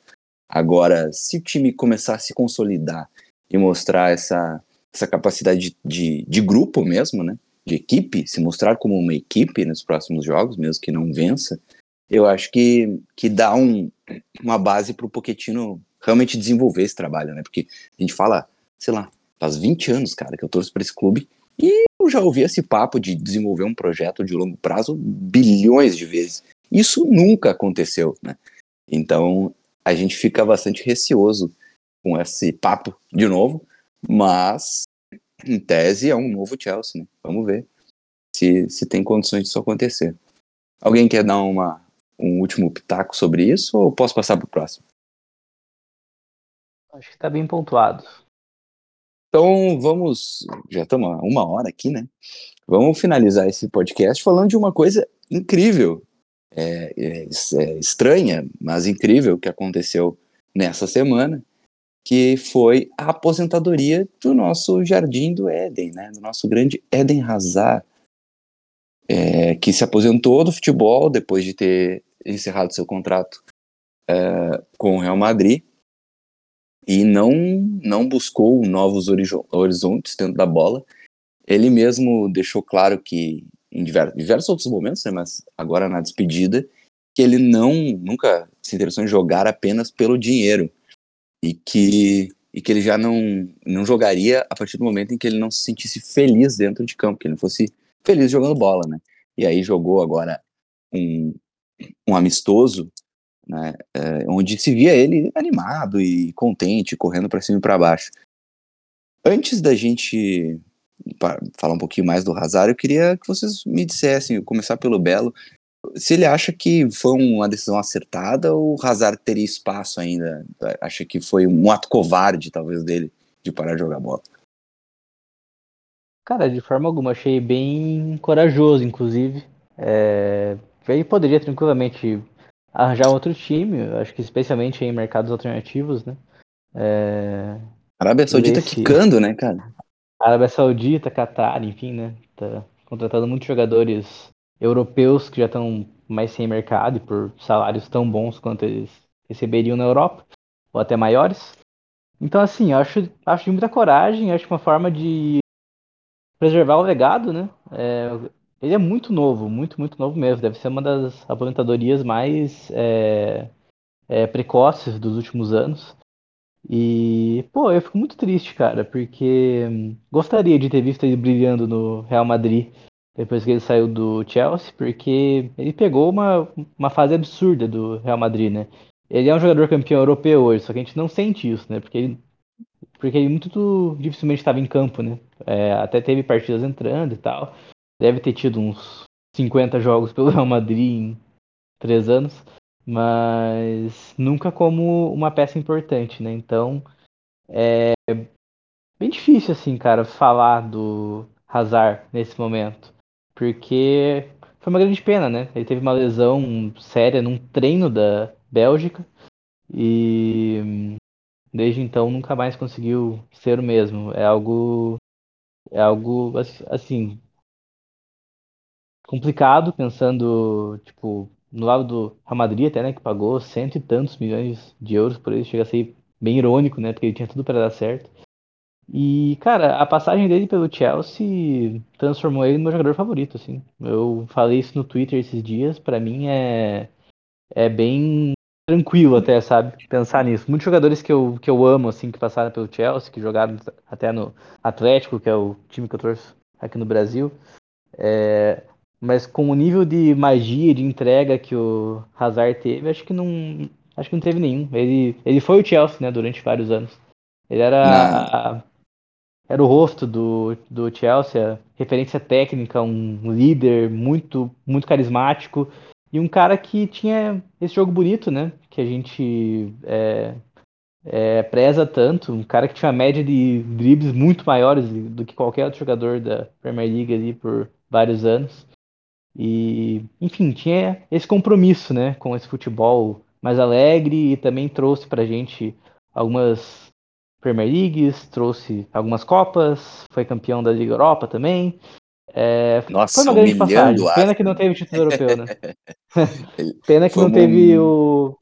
Agora, se o time começar a se consolidar e mostrar essa essa capacidade de, de, de, grupo mesmo, né? De equipe, se mostrar como uma equipe nos próximos jogos, mesmo que não vença, eu acho que, que dá um, uma base para o Pochettino realmente desenvolver esse trabalho, né? Porque a gente fala, sei lá, faz 20 anos, cara, que eu torço para esse clube e eu já ouvi esse papo de desenvolver um projeto de longo prazo bilhões de vezes. Isso nunca aconteceu, né? Então a gente fica bastante receoso com esse papo de novo, mas, em tese, é um novo Chelsea, né? Vamos ver se, se tem condições disso acontecer. Alguém quer dar uma, um último pitaco sobre isso ou posso passar para o próximo? Acho que está bem pontuado. Então vamos, já estamos uma hora aqui, né? Vamos finalizar esse podcast falando de uma coisa incrível, é, é, é estranha, mas incrível que aconteceu nessa semana, que foi a aposentadoria do nosso Jardim do Éden, né? Do nosso grande Éden Hazard, é, que se aposentou do futebol depois de ter encerrado seu contrato é, com o Real Madrid e não não buscou novos horizontes dentro da bola. Ele mesmo deixou claro que em diversos, diversos outros momentos, né, mas agora na despedida, que ele não nunca se interessou em jogar apenas pelo dinheiro e que e que ele já não não jogaria a partir do momento em que ele não se sentisse feliz dentro de campo, que ele não fosse feliz jogando bola, né? E aí jogou agora um, um amistoso, né? É, onde se via ele animado e contente, correndo para cima e para baixo. Antes da gente falar um pouquinho mais do Hazard, eu queria que vocês me dissessem, começar pelo Belo, se ele acha que foi uma decisão acertada ou o Hazard teria espaço ainda? Acha que foi um ato covarde, talvez, dele de parar de jogar bola? Cara, de forma alguma, achei bem corajoso, inclusive. É... Ele poderia tranquilamente arranjar outro time, acho que especialmente em mercados alternativos, né? É... Arábia Saudita esse... quicando, né, cara? Arábia Saudita, Qatar, enfim, né? Tá contratando muitos jogadores europeus que já estão mais sem mercado e por salários tão bons quanto eles receberiam na Europa, ou até maiores. Então, assim, acho, acho de muita coragem, acho uma forma de preservar o legado, né? É, ele é muito novo, muito, muito novo mesmo. Deve ser uma das aposentadorias mais é, é, precoces dos últimos anos. E, pô, eu fico muito triste, cara, porque gostaria de ter visto ele brilhando no Real Madrid depois que ele saiu do Chelsea, porque ele pegou uma, uma fase absurda do Real Madrid, né? Ele é um jogador campeão europeu hoje, só que a gente não sente isso, né? Porque ele, porque ele muito dificilmente estava em campo, né? É, até teve partidas entrando e tal. Deve ter tido uns 50 jogos pelo Real Madrid em três anos, mas nunca como uma peça importante, né? Então é bem difícil, assim, cara, falar do Hazard nesse momento porque foi uma grande pena, né? Ele teve uma lesão séria num treino da Bélgica e desde então nunca mais conseguiu ser o mesmo. É algo é algo assim complicado pensando tipo no lado do Real Madrid até, né, que pagou cento e tantos milhões de euros por ele, chega a ser bem irônico, né, porque ele tinha tudo para dar certo. E, cara, a passagem dele pelo Chelsea transformou ele no meu jogador favorito, assim. Eu falei isso no Twitter esses dias, para mim é é bem tranquilo até, sabe? Pensar nisso. Muitos jogadores que eu, que eu amo, assim, que passaram pelo Chelsea, que jogaram até no Atlético, que é o time que eu torço aqui no Brasil. É, mas com o nível de magia, de entrega que o Hazard teve, acho que não. Acho que não teve nenhum. Ele, ele foi o Chelsea, né, durante vários anos. Ele era, a, era o rosto do, do Chelsea, referência técnica, um líder muito, muito carismático e um cara que tinha esse jogo bonito, né? Que a gente é, é, preza tanto. Um cara que tinha uma média de dribles muito maiores do que qualquer outro jogador da Premier League ali por vários anos. E, enfim, tinha esse compromisso, né? Com esse futebol mais alegre e também trouxe pra gente algumas Premier Leagues, trouxe algumas Copas, foi campeão da Liga Europa também. É, Nossa, foi uma grande passagem. Pena que não teve título europeu, né? Pena que foi não um- teve o.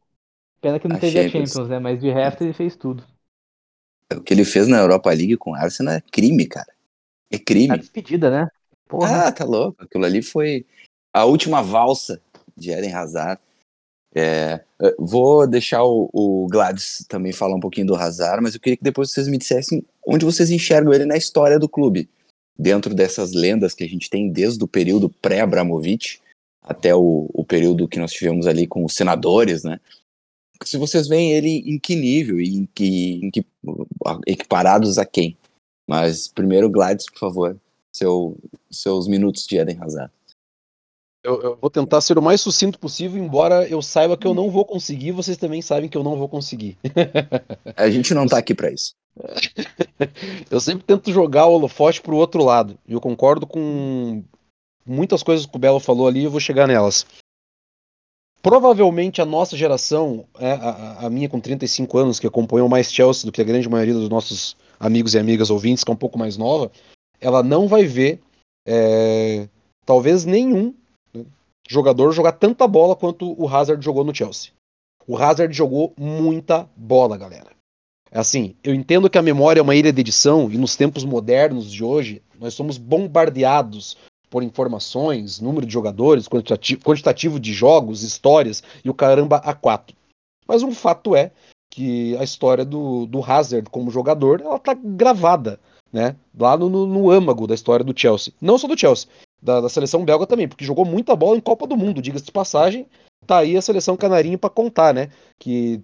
Pena que não a teve a Champions. Champions, né? Mas de resto ele fez tudo. O que ele fez na Europa League com o Arsenal é crime, cara. É A crime. despedida, né? Porra. Ah, tá louco. Aquilo ali foi a última valsa de Eden Hazard. É, eh, vou deixar o, o Gladys também falar um pouquinho do Hazard, mas eu queria que depois vocês me dissessem onde vocês enxergam ele na história do clube. Dentro dessas lendas que a gente tem desde o período pré-Abramovich até o, o período que nós tivemos ali com os senadores, né? Se vocês veem ele em que nível e em que, em que equiparados a quem? Mas primeiro, Gladys, por favor, seu, seus minutos de Eden Hazard. Eu, eu vou tentar ser o mais sucinto possível, embora eu saiba que eu não vou conseguir, vocês também sabem que eu não vou conseguir. A gente não tá aqui pra isso. Eu sempre tento jogar o holofote pro outro lado. E eu concordo com muitas coisas que o Belo falou ali, eu vou chegar nelas. Provavelmente a nossa geração, é, a, a minha com 35 anos, que acompanhou mais Chelsea do que a grande maioria dos nossos amigos e amigas ouvintes, que é um pouco mais nova, ela não vai ver é, talvez nenhum jogador jogar tanta bola quanto o Hazard jogou no Chelsea. O Hazard jogou muita bola, galera. É Assim, eu entendo que a memória é uma ilha de edição e nos tempos modernos de hoje, nós somos bombardeados por informações, número de jogadores, quantitativo, quantitativo de jogos, histórias e o caramba a quatro. Mas um fato é que a história do, do Hazard como jogador, ela tá gravada, né? Lá no, no, no âmago da história do Chelsea. Não só do Chelsea, da, da seleção belga também, porque jogou muita bola em Copa do Mundo, diga-se de passagem. Tá aí a seleção canarinho para contar, né? Que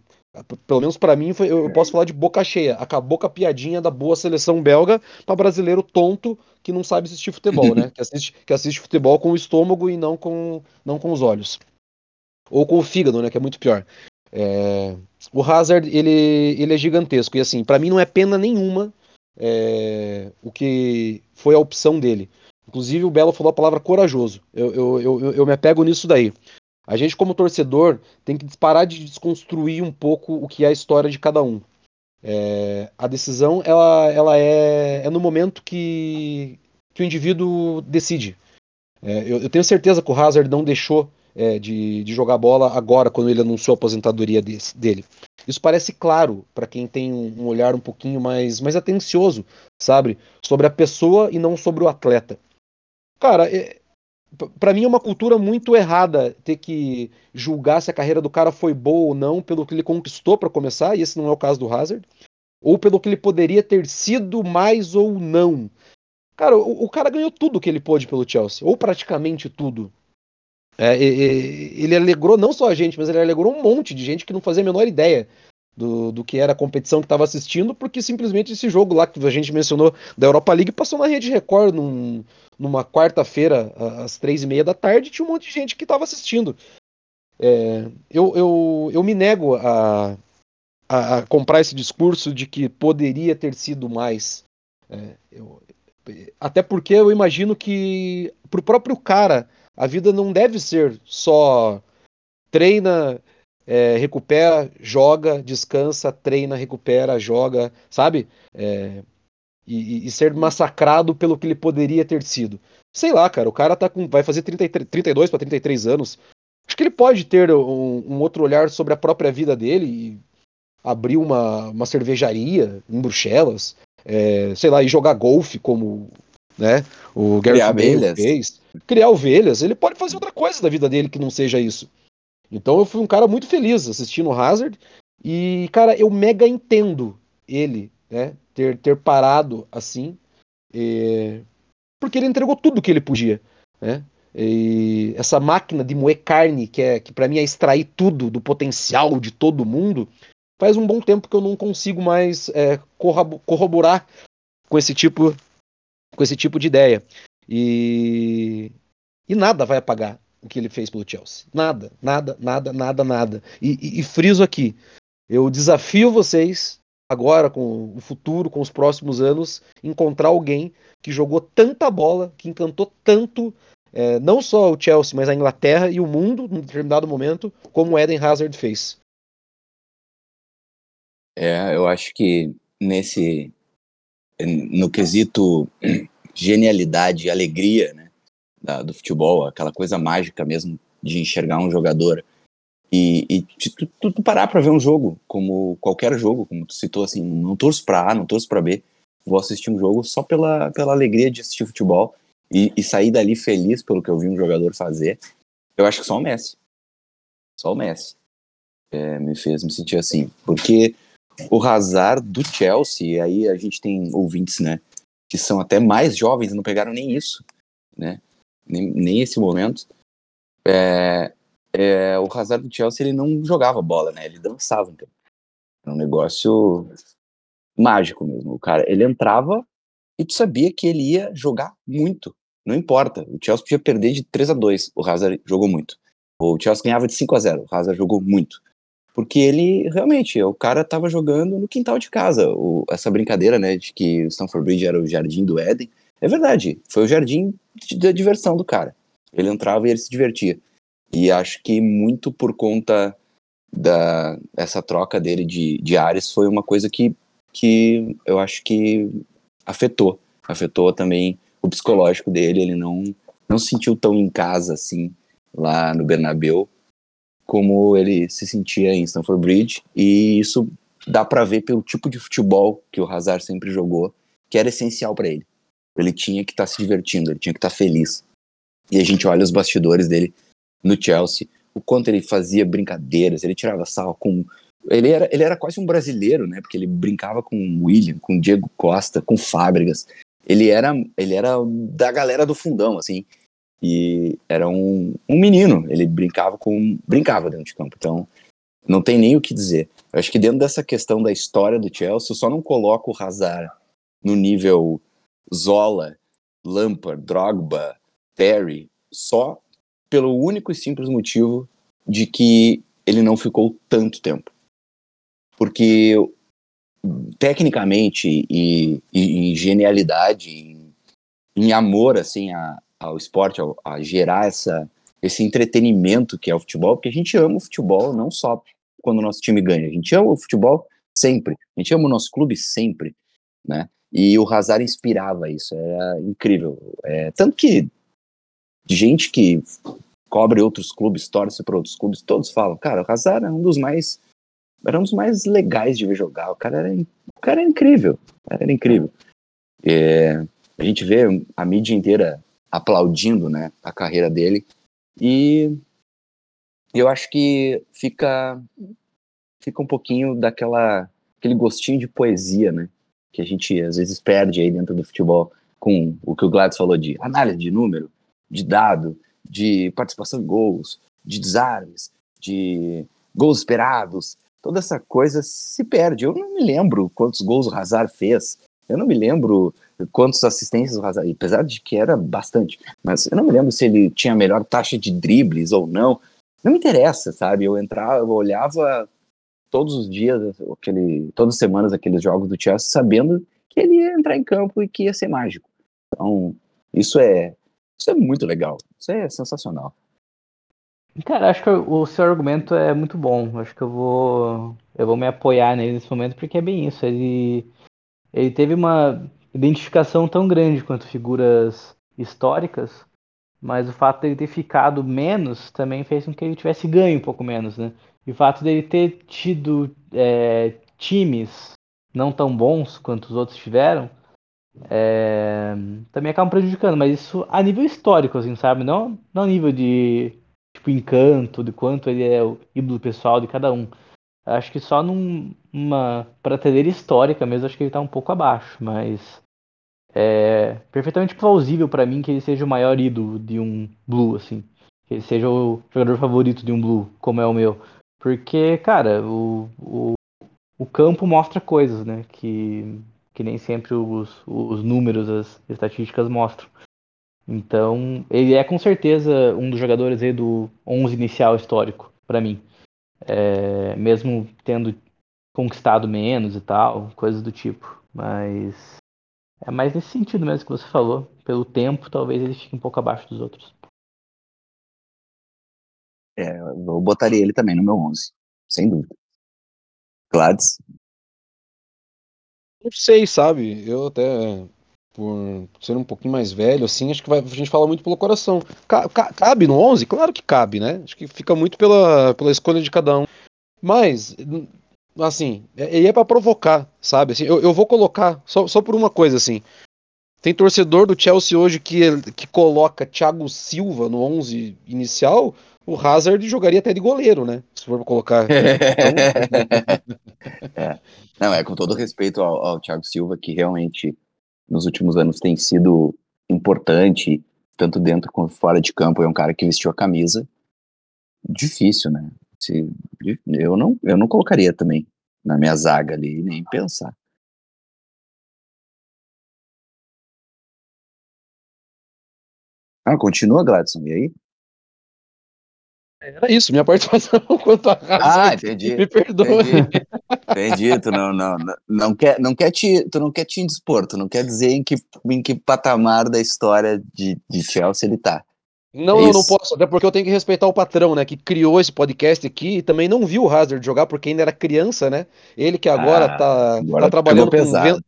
pelo menos para mim, foi, eu posso falar de boca cheia. Acabou com a piadinha da boa seleção belga para brasileiro tonto que não sabe assistir futebol, né? Que assiste, que assiste futebol com o estômago e não com, não com os olhos. Ou com o fígado, né? Que é muito pior. É, o Hazard, ele, ele é gigantesco. E assim, para mim não é pena nenhuma é, o que foi a opção dele. Inclusive, o Belo falou a palavra corajoso. Eu, eu, eu, eu me apego nisso daí. A gente, como torcedor, tem que parar de desconstruir um pouco o que é a história de cada um. É, a decisão, ela, ela é, é no momento que, que o indivíduo decide. É, eu, eu, tenho certeza que o Hazard não deixou é, de, de, jogar bola agora, quando ele anunciou a aposentadoria dele. Isso parece claro para quem tem um, um olhar um pouquinho mais, mais atencioso, sabe? Sobre a pessoa e não sobre o atleta. Cara, é, para mim é uma cultura muito errada ter que julgar se a carreira do cara foi boa ou não pelo que ele conquistou para começar, e esse não é o caso do Hazard, ou pelo que ele poderia ter sido mais ou não. Cara, o, o cara ganhou tudo que ele pôde pelo Chelsea, ou praticamente tudo. É, ele alegrou não só a gente, mas ele alegrou um monte de gente que não fazia a menor ideia do, do que era a competição que estava assistindo, porque simplesmente esse jogo lá que a gente mencionou da Europa League passou na Rede Record num, numa quarta-feira, às três e meia da tarde, tinha um monte de gente que estava assistindo. É, eu, eu, eu me nego a, a, a, comprar esse discurso de que poderia ter sido mais. É, eu, até porque eu imagino que para o próprio cara a vida não deve ser só treina, é, recupera, joga, descansa, treina, recupera, joga, sabe? É, e, e, ser massacrado pelo que ele poderia ter sido. Sei lá, cara, o cara tá com, vai fazer 33, 32 para 33 anos. Acho que ele pode ter um, um, outro olhar sobre a própria vida dele e abrir uma, uma cervejaria em Bruxelas, é, sei lá, e jogar golfe como né, o Gareth Bale fez. Criar ovelhas. Ele pode fazer outra coisa da vida dele que não seja isso. Então eu fui um cara muito feliz assistindo o Hazard e, cara, eu mega entendo ele, né, ter, ter parado assim, e... porque ele entregou tudo que ele podia, né? E essa máquina de moer carne, que, é, que para mim é extrair tudo do potencial de todo mundo, faz um bom tempo que eu não consigo mais é, corroborar com esse tipo com esse tipo de ideia. E, e nada vai apagar o que ele fez pelo Chelsea. Nada, nada, nada, nada, nada. E, e, e friso aqui, eu desafio vocês agora com o futuro, com os próximos anos, encontrar alguém que jogou tanta bola, que encantou tanto é, não só o Chelsea, mas a Inglaterra e o mundo, num determinado momento, como o Eden Hazard fez. É, eu acho que nesse no quesito genialidade alegria né, da, do futebol, aquela coisa mágica mesmo de enxergar um jogador e, e tu, tu, tu, parar para ver um jogo, como qualquer jogo, como tu citou, assim, não torço para A, não torço para B, vou assistir um jogo só pela, pela alegria de assistir futebol e, e sair dali feliz pelo que eu vi um jogador fazer. Eu acho que só o Messi. Só o Messi é, me fez me sentir assim. Porque o Hazard do Chelsea, aí a gente tem ouvintes, né, que são até mais jovens, não pegaram nem isso, né, nem, nem esse momento. É, é, o Hazard do Chelsea, ele não jogava bola, né, ele dançava, então. Era um negócio mágico mesmo. O cara, ele entrava e tu sabia que ele ia jogar muito. Não importa. O Chelsea podia perder de 3 a 2 O Hazard jogou muito. O Chelsea ganhava de 5 a 0 O Hazard jogou muito. Porque ele, realmente, o cara tava jogando no quintal de casa. O, essa brincadeira, né, de que o Stamford Bridge era o jardim do Éden. É verdade. Foi o jardim da diversão do cara. Ele entrava e ele se divertia. E acho que muito por conta da essa troca dele de, de ares foi uma coisa que, que eu acho que afetou. Afetou também o psicológico dele, ele não, não se sentiu tão em casa assim lá no Bernabeu como ele se sentia em Stamford Bridge, e isso dá para ver pelo tipo de futebol que o Hazard sempre jogou, que era essencial para ele. Ele tinha que estar tá se divertindo, ele tinha que estar tá feliz. E a gente olha os bastidores dele no Chelsea, o quanto ele fazia brincadeiras, ele tirava sal com ele era, ele era quase um brasileiro, né? Porque ele brincava com William, com Diego Costa, com Fábricas ele era, ele era da galera do fundão, assim, e era um, um menino, ele brincava com, brincava dentro de campo, então não tem nem o que dizer. Eu acho que dentro dessa questão da história do Chelsea, eu só não coloco o Hazard no nível Zola, Lampard, Drogba, Terry, só pelo único e simples motivo de que ele não ficou tanto tempo. Porque tecnicamente e, e, genialidade, em, em, amor assim a, ao esporte, a gerar essa, esse entretenimento que é o futebol, porque a gente ama o futebol não só quando o nosso time ganha, a gente ama o futebol sempre, a gente ama o nosso clube sempre, né? E o Hazard inspirava isso, era incrível. É, tanto que gente que cobre outros clubes, torce para outros clubes, todos falam, cara, o Hazard é um dos mais era um dos mais legais de ver jogar. O cara era, o cara era incrível. Era incrível. É, a gente vê a mídia inteira aplaudindo né, a carreira dele. E eu acho que fica, fica um pouquinho daquela aquele gostinho de poesia, né? Que a gente às vezes perde aí dentro do futebol com o que o Gladys falou de análise de número, de dado, de participação em gols, de desarmes, de gols esperados toda essa coisa se perde. Eu não me lembro quantos gols o Hazard fez. Eu não me lembro quantas assistências o Hazard, apesar de que era bastante, mas eu não me lembro se ele tinha a melhor taxa de dribles ou não. Não me interessa, sabe? Eu entrava, eu olhava todos os dias, aquele, todas as semanas aqueles jogos do Chelsea, sabendo que ele ia entrar em campo e que ia ser mágico. Então, isso é, isso é muito legal. Isso é sensacional. Cara, acho que o seu argumento é muito bom. Acho que eu vou, eu vou me apoiar nele nesse momento porque é bem isso. Ele, ele teve uma identificação tão grande quanto figuras históricas, mas o fato dele ter ficado menos também fez com que ele tivesse ganho um pouco menos, né? E o fato dele ter tido é, times não tão bons quanto os outros tiveram é, também acabam prejudicando, mas isso a nível histórico, assim, sabe? Não, não a nível de tipo, encanto, de quanto ele é o ídolo pessoal de cada um. Acho que só numa prateleira histórica mesmo, acho que ele tá um pouco abaixo, mas é perfeitamente plausível para mim que ele seja o maior ídolo de um Blue, assim. Que ele seja o jogador favorito de um Blue, como é o meu. Porque, cara, o, o, o campo mostra coisas, né? Que, que nem sempre os, os números, as estatísticas mostram. Então, ele é com certeza um dos jogadores aí do 11 inicial histórico, para mim é, mesmo tendo conquistado menos e tal, coisas do tipo. Mas é mais nesse sentido mesmo que você falou. Pelo tempo, talvez ele fique um pouco abaixo dos outros. É, eu botaria ele também no meu 11, sem dúvida. Gladys? Não sei, sabe? Eu até, por ser um pouquinho mais velho, assim, acho que vai, a gente fala muito pelo coração. Ca, ca, cabe no 11? Claro que cabe, né? Acho que fica muito pela, pela escolha de cada um. Mas, assim, ele é para provocar, sabe? Assim, eu, eu vou colocar, só, só por uma coisa, assim. Tem torcedor do Chelsea hoje que, que coloca Thiago Silva no 11 inicial, o Hazard jogaria até de goleiro, né? Se for colocar. É. Não, é com todo respeito ao, ao Thiago Silva, que realmente nos últimos anos tem sido importante, tanto dentro quanto fora de campo. É um cara que vestiu a camisa. Difícil, né? Se, eu, não, eu não colocaria também na minha zaga ali, nem pensar. Ah, continua, Gladson, e aí? Era isso, minha participação quanto a raça. Ah, entendi. Me perdoe. Entendi, entendi. tu não, não, não, quer, não quer te, tu não quer te indispor, tu não quer dizer em que, em que patamar da história de, de Chelsea ele tá. Não, é eu não posso, até porque eu tenho que respeitar o patrão, né, que criou esse podcast aqui e também não viu o Hazard jogar porque ainda era criança, né? Ele que agora ah, tá, agora tá trabalhando com tá,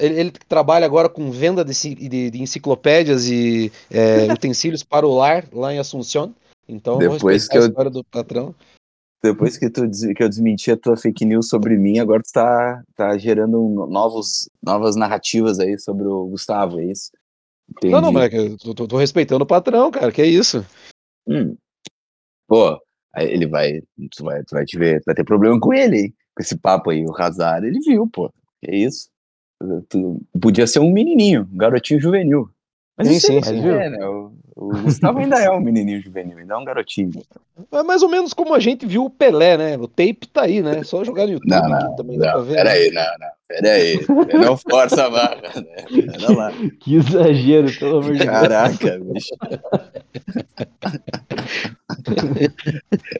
ele, ele, trabalha agora com venda de, de, de enciclopédias e é, utensílios para o lar lá em Assunção. Então, depois que eu, história do patrão. Depois que, tu, que eu desmenti a tua fake news sobre mim, agora tu tá, tá gerando novos, novas narrativas aí sobre o Gustavo, é isso? Entendi. Não, não, mas é eu tô, tô, respeitando o patrão, cara, que é isso. Hum. Pô, ele vai tu, vai, tu vai te ver, vai ter problema com ele, hein? Com esse papo aí, o Hazard, ele viu, pô, que é isso? Tu, podia ser um menininho, um garotinho juvenil. Mas sim, sim, sim. É, né? O, o Gustavo ainda é um menininho juvenil, ainda é um garotinho. É mais ou menos como a gente viu o Pelé, né? O tape tá aí, né? Só jogar no YouTube não, não, também não, ver. Peraí, né? não, não. Peraí. Não força a barra, né? Pera lá. Que exagero, pelo amor de Deus. Caraca, bicho.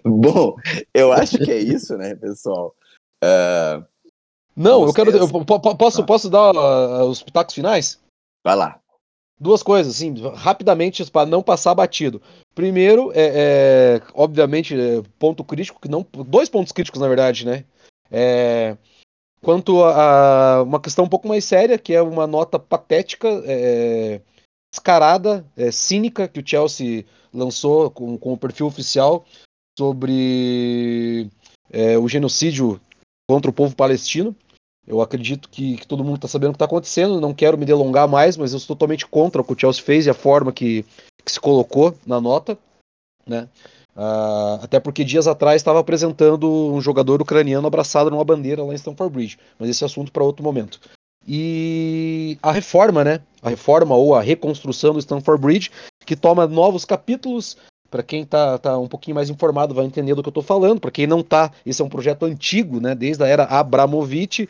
Bom, eu acho que é isso, né, pessoal? Uh, não, eu quero. Eu, posso, posso dar uh, os pitacos finais? Vai lá duas coisas, assim, rapidamente, para não passar batido. Primeiro, é, é obviamente, é, ponto crítico, que não, dois pontos críticos, na verdade, né? É, quanto a, a, uma questão um pouco mais séria, que é uma nota patética, é, descarada, é, cínica, que o Chelsea lançou com, com o perfil oficial sobre é, o genocídio contra o povo palestino. Eu acredito que, que todo mundo está sabendo o que está acontecendo. Não quero me delongar mais, mas eu sou totalmente contra o que o Chelsea fez e a forma que, que se colocou na nota. Né? Uh, até porque dias atrás estava apresentando um jogador ucraniano abraçado numa bandeira lá em Stamford Bridge. Mas esse assunto para outro momento. E a reforma, né? A reforma ou a reconstrução do Stamford Bridge, que toma novos capítulos. Para quem está tá um pouquinho mais informado vai entender do que eu estou falando. Para quem não está, esse é um projeto antigo, né? Desde a era Abramovich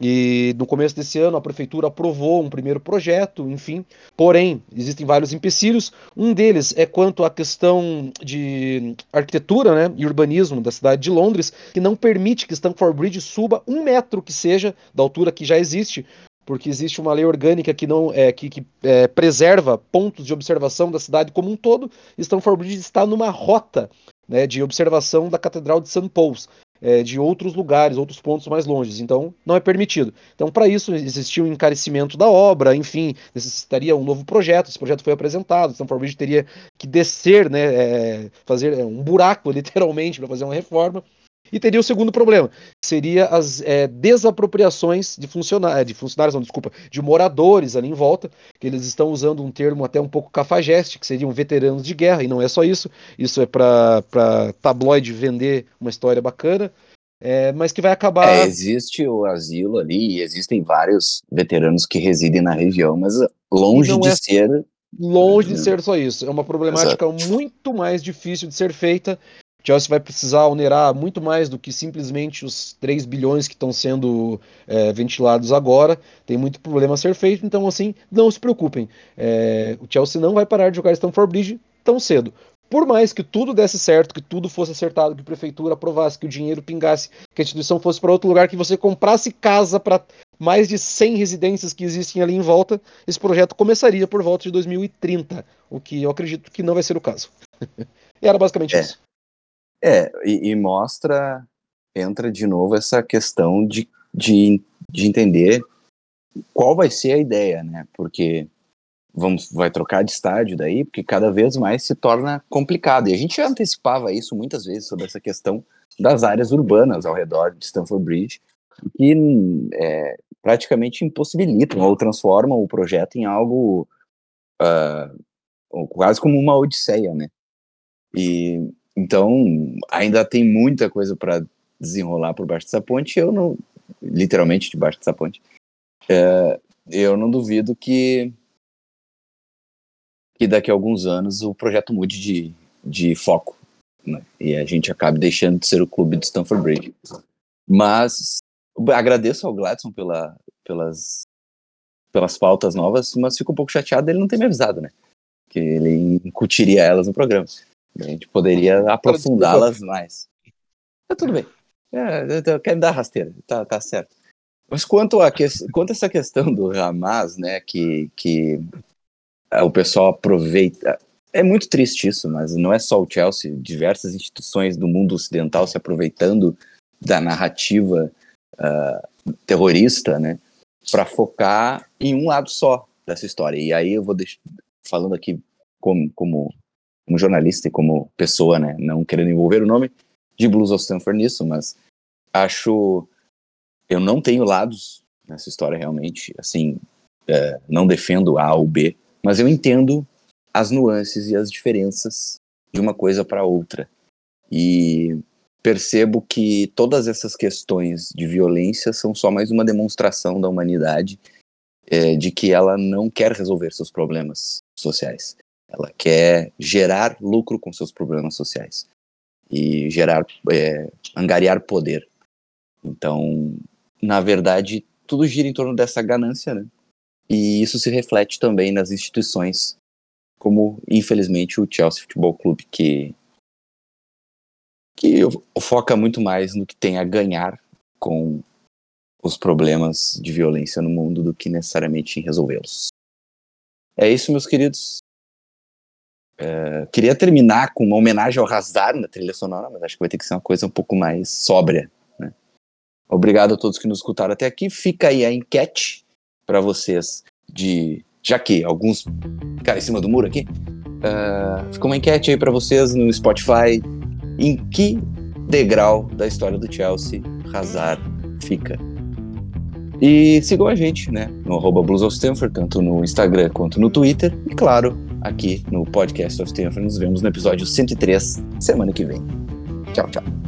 e no começo desse ano a prefeitura aprovou um primeiro projeto, enfim. Porém, existem vários empecilhos. Um deles é quanto à questão de arquitetura né, e urbanismo da cidade de Londres, que não permite que Stamford Bridge suba um metro que seja da altura que já existe, porque existe uma lei orgânica que não é que, que é, preserva pontos de observação da cidade como um todo. Stamford Bridge está numa rota né, de observação da Catedral de St. Paul's é, de outros lugares, outros pontos mais longes. Então, não é permitido. Então, para isso, existia um encarecimento da obra, enfim, necessitaria um novo projeto. Esse projeto foi apresentado. Stanford Bridge teria que descer, né, é, fazer é, um buraco, literalmente, para fazer uma reforma. E teria o segundo problema, seria as é, desapropriações de funcionários, de funcionários, não, desculpa, de moradores ali em volta, que eles estão usando um termo até um pouco cafajeste, que seriam veteranos de guerra, e não é só isso, isso é para tabloide vender uma história bacana, é, mas que vai acabar. É, existe o asilo ali, existem vários veteranos que residem na região, mas longe de é... ser longe de ser só isso. É uma problemática Exato. muito mais difícil de ser feita Chelsea vai precisar onerar muito mais do que simplesmente os 3 bilhões que estão sendo é, ventilados agora. Tem muito problema a ser feito, então assim, não se preocupem. É, o Chelsea não vai parar de jogar Stamford Bridge tão cedo. Por mais que tudo desse certo, que tudo fosse acertado, que a prefeitura aprovasse, que o dinheiro pingasse, que a instituição fosse para outro lugar, que você comprasse casa para mais de 100 residências que existem ali em volta, esse projeto começaria por volta de 2030, o que eu acredito que não vai ser o caso. e era basicamente é. isso. É, e, e, mostra, entra de novo essa questão de, de, de entender qual vai ser a ideia, né? Porque vamos, vai trocar de estádio daí, porque cada vez mais se torna complicado. E a gente já antecipava isso muitas vezes sobre essa questão das áreas urbanas ao redor de Stamford Bridge, que é, praticamente impossibilitam ou transformam o projeto em algo uh, quase como uma odisseia, né? E então, ainda tem muita coisa para desenrolar por baixo dessa ponte. Eu não, literalmente debaixo dessa ponte. É, eu não duvido que que daqui a alguns anos o projeto mude de, de foco né? e a gente acabe deixando de ser o clube de Stanford Bridge. Mas agradeço ao Gladson pela, pelas pelas pautas novas, mas fico um pouco chateado ele não ter me avisado, né? Que ele incutiria elas no programa. A gente poderia aprofundá-las mais. Tá tudo bem. É, eu quero dar rasteira, tá, tá certo. Mas quanto a, que, quanto a essa questão do Hamas, né, que, que é, o pessoal aproveita. É muito triste isso, mas não é só o Chelsea, diversas instituições do mundo ocidental se aproveitando da narrativa uh, terrorista, né, para focar em um lado só dessa história. E aí eu vou deixar, falando aqui como, como como jornalista e como pessoa, né, não querendo envolver o nome de Blues of Stanford nisso, mas acho eu não tenho lados nessa história realmente, assim, é, não defendo A ou B, mas eu entendo as nuances e as diferenças de uma coisa para outra e percebo que todas essas questões de violência são só mais uma demonstração da humanidade é, de que ela não quer resolver seus problemas sociais. Ela quer gerar lucro com seus problemas sociais e gerar, é, angariar poder. Então, na verdade, tudo gira em torno dessa ganância, né? E isso se reflete também nas instituições, como infelizmente o Chelsea Futebol Clube, que que foca muito mais no que tem a ganhar com os problemas de violência no mundo do que necessariamente em resolvê-los. É isso, meus queridos. É, queria terminar com uma homenagem ao Hazard na trilha sonora, mas acho que vai ter que ser uma coisa um pouco mais sóbria. Né? Obrigado a todos que nos escutaram até aqui. Fica aí a enquete para vocês de. Já que alguns ficaram em cima do muro aqui, uh, fica uma enquete aí para vocês no Spotify. Em que degrau da história do Chelsea Hazard fica? E sigam a gente, né? No arroba Blues of Stanford, tanto no Instagram quanto no Twitter. E claro, aqui no Podcast of Stanford. Nos vemos no episódio 103, semana que vem. Tchau, tchau.